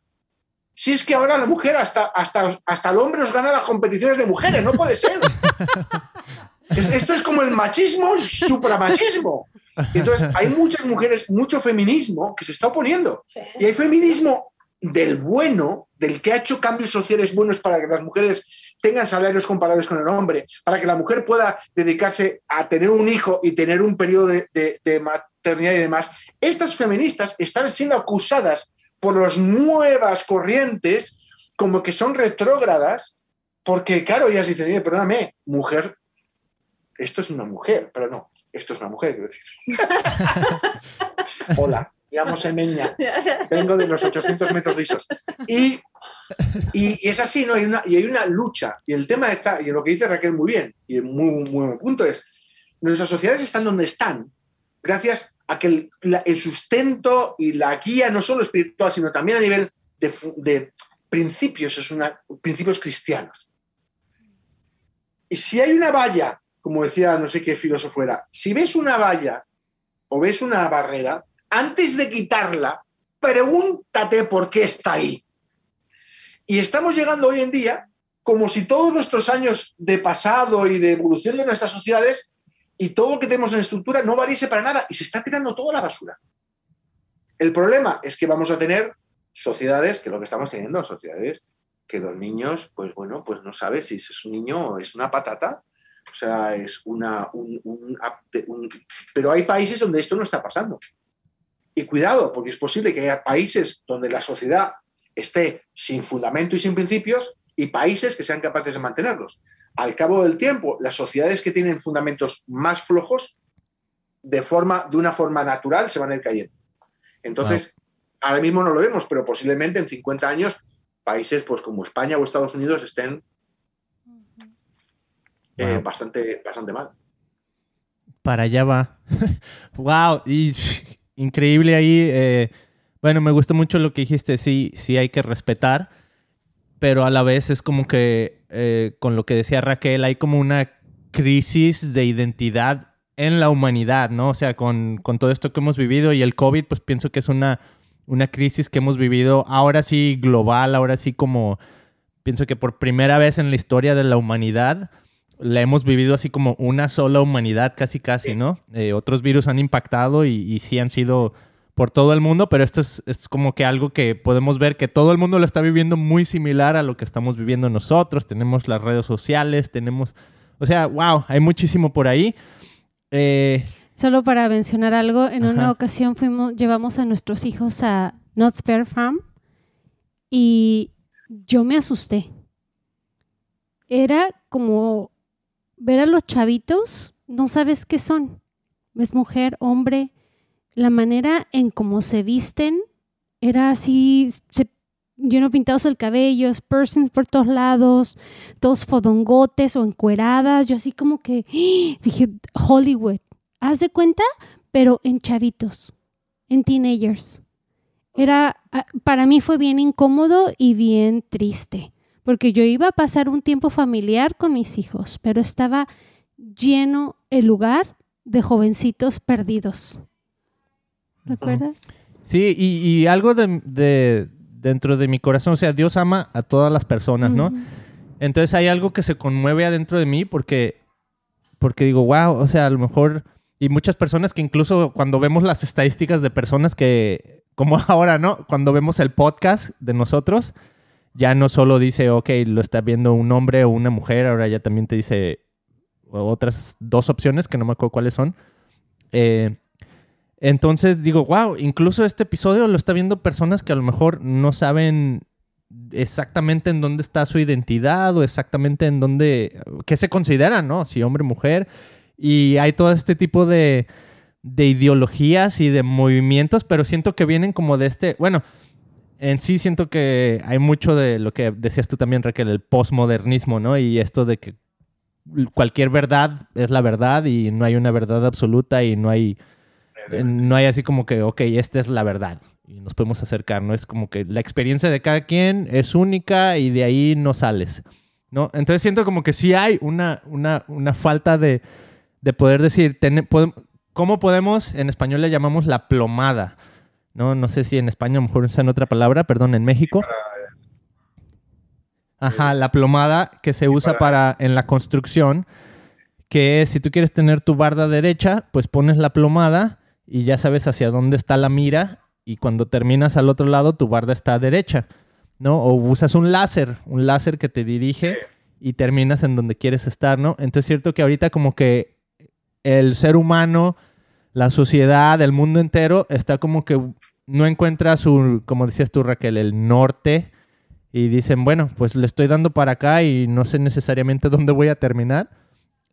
Si es que ahora la mujer, hasta, hasta, hasta el hombre os gana las competiciones de mujeres, no puede ser. [LAUGHS] Es- esto es como el machismo, el supramachismo. Entonces hay muchas mujeres, mucho feminismo que se está oponiendo. Sí. Y hay feminismo del bueno, del que ha hecho cambios sociales buenos para que las mujeres tengan salarios comparables con el hombre, para que la mujer pueda dedicarse a tener un hijo y tener un periodo de, de- de maternidad y demás. Estas feministas están siendo acusadas por las nuevas corrientes como que son retrógradas, porque claro, ellas dicen, "Oye, perdóname, mujer, esto es una mujer, pero no, esto es una mujer, quiero decir. [LAUGHS] Hola, llamo Semeña vengo de los 800 metros lisos. Y, y- es así, ¿no? Una, y hay una lucha. Y el tema está, y lo que dice Raquel muy bien, y muy buen punto es, nuestras sociedades están donde están, gracias a que el, sustento y la guía, no solo espiritual, sino también a nivel de, de principios, es una, principios cristianos. Y si hay una valla, como decía no sé qué filósofo era, si ves una valla o ves una barrera, antes de quitarla, pregúntate por qué está ahí. Y estamos llegando hoy en día como si todos nuestros años de pasado y de evolución de nuestras sociedades y todo lo que tenemos en estructura no valiese para nada y se está tirando toda la basura. El problema es que vamos a tener sociedades, que lo que estamos teniendo, sociedades que los niños, pues bueno, pues no sabes si es un niño o es una patata, o sea, es una... un- un- un- pero hay países donde esto no está pasando. Y cuidado, porque es posible que haya países donde la sociedad esté sin fundamento y sin principios y países que sean capaces de mantenerlos. Al cabo del tiempo, las sociedades que tienen fundamentos más flojos, de, forma, de una forma natural, se van a ir cayendo. Entonces, ahora mismo no lo vemos, pero posiblemente en 50 años, países pues, como España o Estados Unidos estén eh, Wow. bastante, bastante mal. Para allá va. [LAUGHS] wow, y increíble ahí. eh, Bueno, me gustó mucho lo que dijiste, sí, sí hay que respetar, pero a la vez es como que, eh, con lo que decía Raquel, hay como una crisis de identidad en la humanidad, ¿no? O sea, con, con todo esto que hemos vivido y el COVID, pues pienso que es una, una crisis que hemos vivido ahora sí global, ahora sí como, pienso que por primera vez en la historia de la humanidad, la hemos vivido así como una sola humanidad, casi casi, ¿no? Eh, otros virus han impactado y, y, sí han sido por todo el mundo, pero esto es, es, como que algo que podemos ver que todo el mundo lo está viviendo muy similar a lo que estamos viviendo nosotros. Tenemos las redes sociales, tenemos, o sea, wow, hay muchísimo por ahí. Eh, Solo para mencionar algo, en ajá. una ocasión fuimos, llevamos a nuestros hijos a Not Spare Farm y yo me asusté. Era como ver a los chavitos, no sabes qué son. Es mujer, hombre. La manera en cómo se visten era así, se, pintados el cabello, persons por todos lados, todos fodongotes o encueradas. Yo así como que dije, Hollywood, haz de cuenta, pero en chavitos, en teenagers. Era, ah, para mí fue bien incómodo y bien triste porque yo iba a pasar un tiempo familiar con mis hijos, pero estaba lleno el lugar de jovencitos perdidos. ¿Recuerdas? Sí, y, y algo de, de, dentro de mi corazón, o sea, Dios ama a todas las personas, ¿no? Uh -huh. Entonces hay algo que se conmueve adentro de mí porque, porque digo, wow, o sea, a lo mejor, y muchas personas que incluso cuando vemos las estadísticas de personas que, como [LAUGHS] ahora, ¿no? Cuando vemos el podcast de nosotros, ya no solo dice, ok, lo está viendo un hombre o una mujer, ahora ya también te dice otras dos opciones que no me acuerdo cuáles son. Eh, entonces digo, wow, incluso este episodio lo está viendo personas que a lo mejor no saben exactamente en dónde está su identidad o exactamente en dónde, qué se consideran, ¿no? Si hombre, mujer. Y hay todo este tipo de, de ideologías y de movimientos, pero siento que vienen como de este, bueno, en sí siento que hay mucho de lo que decías tú también, Raquel, el postmodernismo, ¿no? Y esto de que cualquier verdad es la verdad y no hay una verdad absoluta y no hay, no hay así como que, ok, esta es la verdad y nos podemos acercar, ¿no? Es como que la experiencia de cada quien es única y de ahí no sales, ¿no? Entonces siento como que sí hay una, una, una falta de, de poder decir, ten, pod ¿cómo podemos, en español le llamamos la plomada? No, no sé si en España a lo mejor usan otra palabra, perdón, en México. Ajá, la plomada que se usa para en la construcción, que si tú quieres tener tu barda derecha, pues pones la plomada y ya sabes hacia dónde está la mira y cuando terminas al otro lado tu barda está derecha, ¿no? O usas un láser, un láser que te dirige y terminas en donde quieres estar, ¿no? Entonces es cierto que ahorita como que el ser humano la sociedad, el mundo entero está como que no encuentra su, como decías tú Raquel, el norte y dicen, bueno, pues le estoy dando para acá y no sé necesariamente dónde voy a terminar.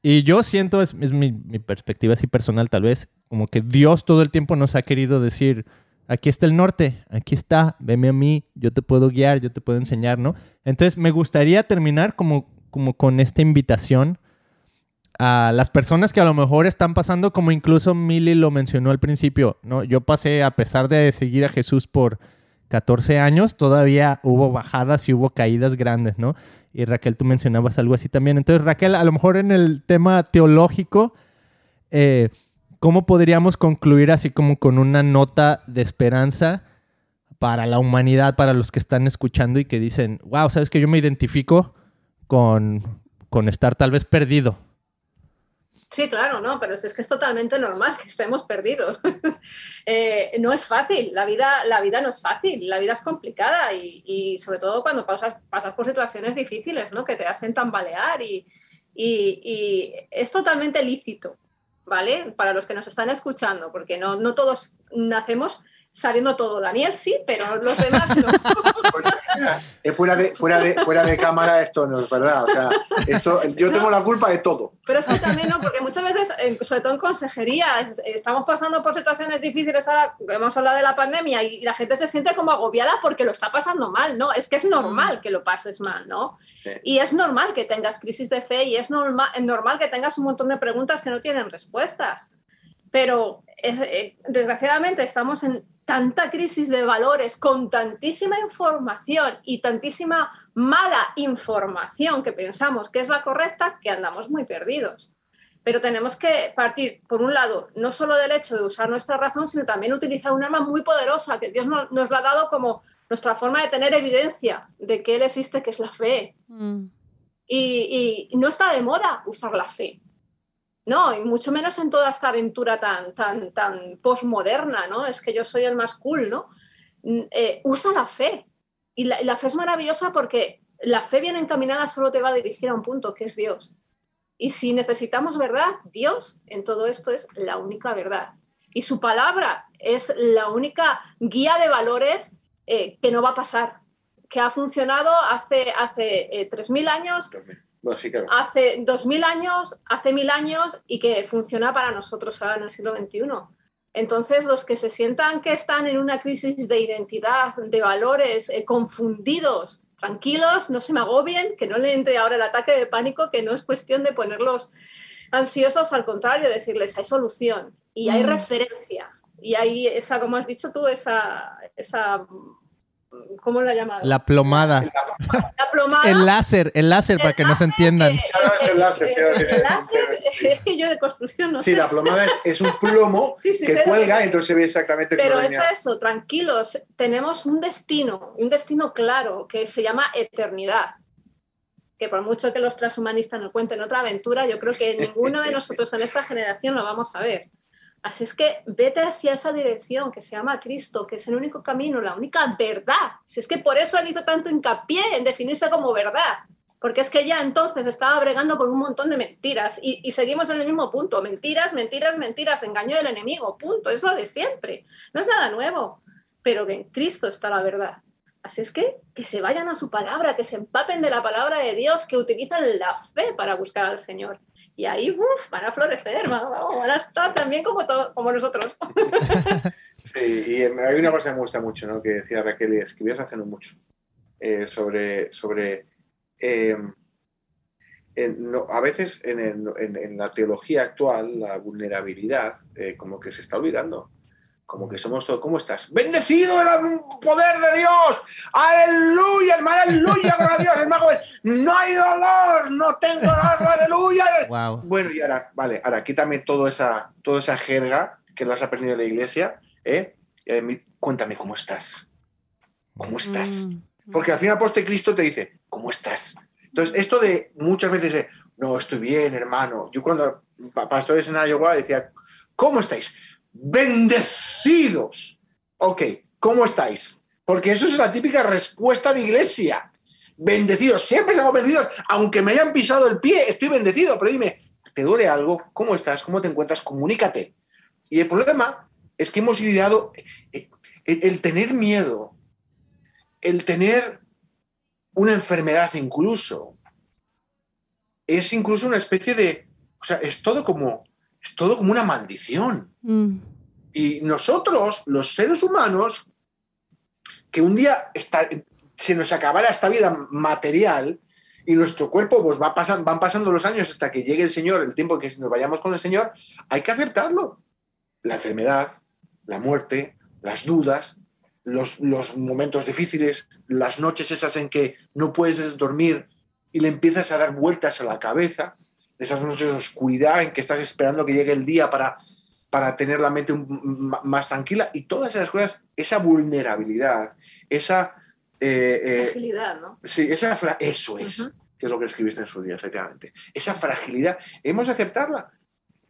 Y yo siento, es, es mi, mi, perspectiva así personal tal vez, como que Dios todo el tiempo nos ha querido decir, aquí está el norte, aquí está, veme a mí, yo te puedo guiar, yo te puedo enseñar, ¿no? Entonces me gustaría terminar como, como con esta invitación a las personas que a lo mejor están pasando, como incluso Milly lo mencionó al principio, ¿no? Yo pasé, a pesar de seguir a Jesús por 14 años, todavía hubo bajadas y hubo caídas grandes, ¿no? Y Raquel, tú mencionabas algo así también. Entonces, Raquel, a lo mejor en el tema teológico, eh, ¿cómo podríamos concluir así como con una nota de esperanza para la humanidad, para los que están escuchando y que dicen, wow, sabes que yo me identifico con, con estar tal vez perdido, Sí, claro, no, pero es que es totalmente normal que estemos perdidos. [LAUGHS] eh, no es fácil, la vida, la vida no es fácil, la vida es complicada y, sobre todo cuando pasas, pasas, por situaciones difíciles, ¿no? Que te hacen tambalear y, y, es totalmente lícito, ¿vale? Para los que nos están escuchando, porque no, no todos nacemos sabiendo todo. Daniel sí, pero los demás no. [LAUGHS] Pues, [LAUGHS] fuera, de, fuera, de, fuera de cámara esto no es verdad. O sea, esto, yo tengo la culpa de todo. Pero es que también no, porque muchas veces, sobre todo en consejería, estamos pasando por situaciones difíciles ahora, hemos hablado de la pandemia, y la gente se siente como agobiada porque lo está pasando mal, ¿no? Es que es normal que lo pases mal, ¿no? Sí. Y es normal que tengas crisis de fe y es normal, normal que tengas un montón de preguntas que no tienen respuestas. Pero es, eh, desgraciadamente estamos en tanta crisis de valores con tantísima información y tantísima mala información que pensamos que es la correcta, que andamos muy perdidos. Pero tenemos que partir, por un lado, no solo del hecho de usar nuestra razón, sino también utilizar un arma muy poderosa que Dios nos, la ha dado como nuestra forma de tener evidencia de que Él existe, que es la fe. Mm. Y, y no está de moda usar la fe. No, y mucho menos en toda esta aventura tan, tan, tan postmoderna, ¿no? Es que yo soy el más cool, ¿no? Mm, eh, usa la fe. Y la, y la fe es maravillosa porque la fe bien encaminada solo te va a dirigir a un punto, que es Dios. Y si necesitamos verdad, Dios en todo esto es la única verdad. Y su palabra es la única guía de valores eh, que no va a pasar, que ha funcionado hace, hace eh, 3.000 años, Bueno, sí, claro. hace 2.000 años, hace 1.000 años y que funciona para nosotros ahora en el siglo XXI. Entonces, los que se sientan que están en una crisis de identidad, de valores, eh, confundidos, tranquilos, no se me agobien, que no le entre ahora el ataque de pánico, que no es cuestión de ponerlos ansiosos, al contrario, decirles hay solución y hay Mm. referencia. Y hay esa, como has dicho tú, esa, esa ¿cómo la llamas? La plomada. La plomada. El láser, el láser, para que nos entiendan. que- el láser, sí, el sí. es que yo de construcción no Sí, sé. la plomada es, es un plomo [LAUGHS] Sí, sí, que sé. cuelga, entonces se ve exactamente Pero cómo es venía. eso, tranquilos, tenemos un destino, un destino claro que se llama eternidad. Que por mucho que los transhumanistas nos cuenten otra aventura, yo creo que ninguno de nosotros en esta generación lo vamos a ver. Así es que vete hacia esa dirección que se llama Cristo, que es el único camino, la única verdad. Si es que por eso él hizo tanto hincapié en definirse como verdad, porque es que ya entonces estaba bregando con un montón de mentiras y, y seguimos en el mismo punto. Mentiras, mentiras, mentiras, engaño del enemigo, punto. Es lo de siempre. No es nada nuevo, pero que en Cristo está la verdad. Así es que que se vayan a su palabra, que se empapen de la palabra de Dios, que utilizan la fe para buscar al Señor. Y ahí van a florecer, van, a estar también como, to- como nosotros. [LAUGHS] Sí, y em, hay una cosa que me gusta mucho, ¿no? Que decía Raquel y escribías hace no mucho eh, sobre, sobre en- no, a veces en, en- en la teología actual la vulnerabilidad eh, como que se está olvidando. Como que somos todos, ¿cómo estás? Bendecido el poder de Dios. Aleluya, hermano, aleluya, gloria a Dios. El mago es, no hay dolor, no tengo dolor, aleluya. Wow. Bueno, y ahora, vale, ahora quítame toda esa, toda esa jerga que la has aprendido en la iglesia, ¿eh? Eh, cuéntame cómo estás. ¿Cómo estás? Mm. Porque al final poste Cristo te dice, ¿cómo estás? Entonces, esto de muchas veces, de, no, estoy bien, hermano. Yo cuando pa- pastores en Iowa decía, ¿cómo estáis? Bendecidos. Ok, ¿cómo estáis? Porque eso es la típica respuesta de iglesia. Bendecidos, siempre estamos bendecidos, aunque me hayan pisado el pie, estoy bendecido, pero dime, ¿te duele algo? ¿Cómo estás? ¿Cómo te encuentras? Comunícate. Y el problema es que hemos ideado eh, el, el tener miedo, el tener una enfermedad incluso, es incluso una especie de, o sea, es todo como, es todo como una maldición. Mm. Y nosotros, los seres humanos, que un día está- se nos acabará esta vida material y nuestro cuerpo pues, va pasan, van pasando los años hasta que llegue el Señor, el tiempo que nos vayamos con el Señor, hay que aceptarlo. La enfermedad, la muerte, las dudas, los, los momentos difíciles, las noches esas en que no puedes dormir y le empiezas a dar vueltas a la cabeza, esas noches de oscuridad en que estás esperando que llegue el día para para tener la mente un- más tranquila y todas esas cosas, esa vulnerabilidad, esa... eh, eh, Fragilidad, ¿no? sí, esa fra- eso es, que es lo que escribiste en su día, efectivamente. Esa fragilidad, hemos de aceptarla,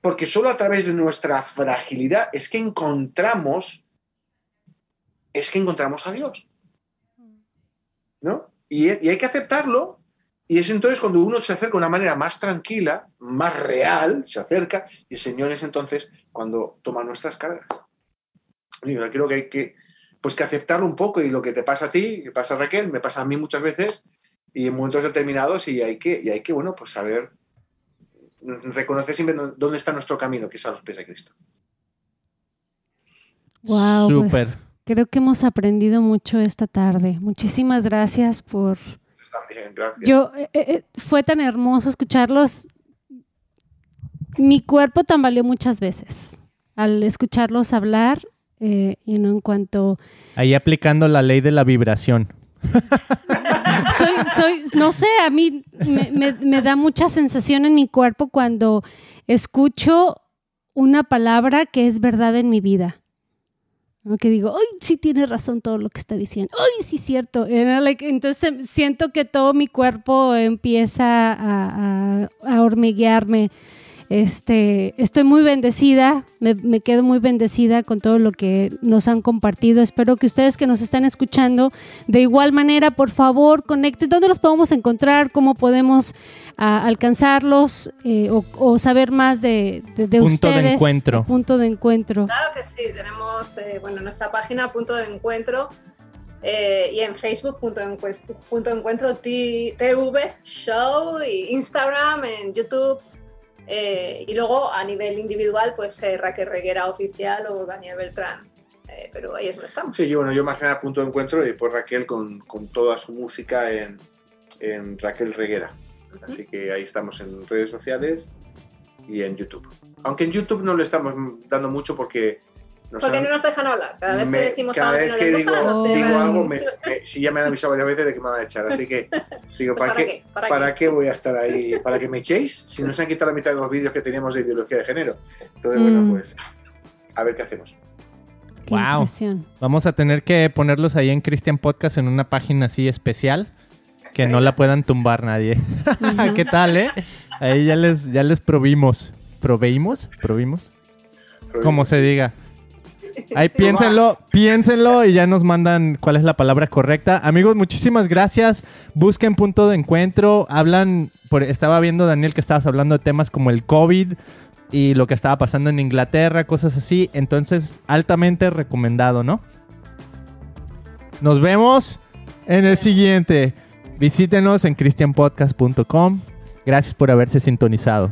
porque solo a través de nuestra fragilidad es que encontramos, es que encontramos a Dios, ¿no? Y, y hay que aceptarlo, y es entonces cuando uno se acerca de una manera más tranquila, más real, se acerca, y el Señor es entonces cuando toma nuestras cargas. Y yo creo que hay que, pues que aceptarlo un poco, y lo que te pasa a ti, que pasa a Raquel, me pasa a mí muchas veces, y en momentos determinados, y hay que, y hay que bueno, pues saber reconocer siempre dónde está nuestro camino, que es a los pies de Cristo. Wow, Súper. pues creo que hemos aprendido mucho esta tarde. Muchísimas gracias por. También, gracias. Yo eh, eh, fue tan hermoso escucharlos. Mi cuerpo tambaleó muchas veces al escucharlos hablar. eh, you know, en cuanto... Ahí aplicando la ley de la vibración. [LAUGHS] soy, soy, no sé, a mí me, me- me da mucha sensación en mi cuerpo cuando escucho una palabra que es verdad en mi vida. ¿No? Que digo, ay, sí tiene razón todo lo que está diciendo. Ay, sí, cierto. Era like- entonces siento que todo mi cuerpo empieza a hormiguearme. Este, estoy muy bendecida, me, me quedo muy bendecida con todo lo que nos han compartido. Espero que ustedes que nos están escuchando, de igual manera, por favor, conecten. ¿Dónde los podemos encontrar? ¿Cómo podemos alcanzarlos? Eh, o, o saber más de, de, de Punto de ustedes. encuentro. Punto de encuentro. Claro que sí, tenemos eh, bueno, nuestra página punto de encuentro eh, y en Facebook punto de encues- punto de encuentro T- TV Show y Instagram, en YouTube eh, y luego a nivel individual pues eh, Raquel Reguera Oficial o Daniel Beltrán. Pero ahí es donde estamos. Sí, yo, bueno, yo más que nada punto de encuentro y por Raquel con, con toda su música en, en Raquel Reguera. Así que ahí estamos en redes sociales y en YouTube. Aunque en YouTube no le estamos dando mucho porque nos Porque han- no nos dejan hablar. Cada vez me- que decimos cada algo que vez no que les digo, gusta, nos digo algo, me, me- sí, ya me han avisado varias veces de que me van a echar. Así que digo, Pues, ¿para, ¿para qué? ¿Para ¿para qué? qué voy a estar ahí? ¿Para que me echéis? Si nos han quitado la mitad de los vídeos que teníamos de ideología de género. Entonces, Mm. bueno, pues a ver qué hacemos. Qué Wow. Vamos a tener que ponerlos ahí en Christian Podcast en una página así especial que no la puedan tumbar nadie. [LAUGHS] ¿Qué tal, eh? Ahí ya les, ya les provimos. ¿Proveímos? ¿Provimos? Como se diga. Ahí piénsenlo, piénsenlo y ya nos mandan cuál es la palabra correcta. Amigos, muchísimas gracias. Busquen punto de encuentro. Hablan, por, estaba viendo, Daniel, que estabas hablando de temas como el COVID y lo que estaba pasando en Inglaterra, cosas así. Entonces, altamente recomendado, ¿no? Nos vemos en el siguiente. Visítenos en christianpodcast.com. Gracias por haberse sintonizado.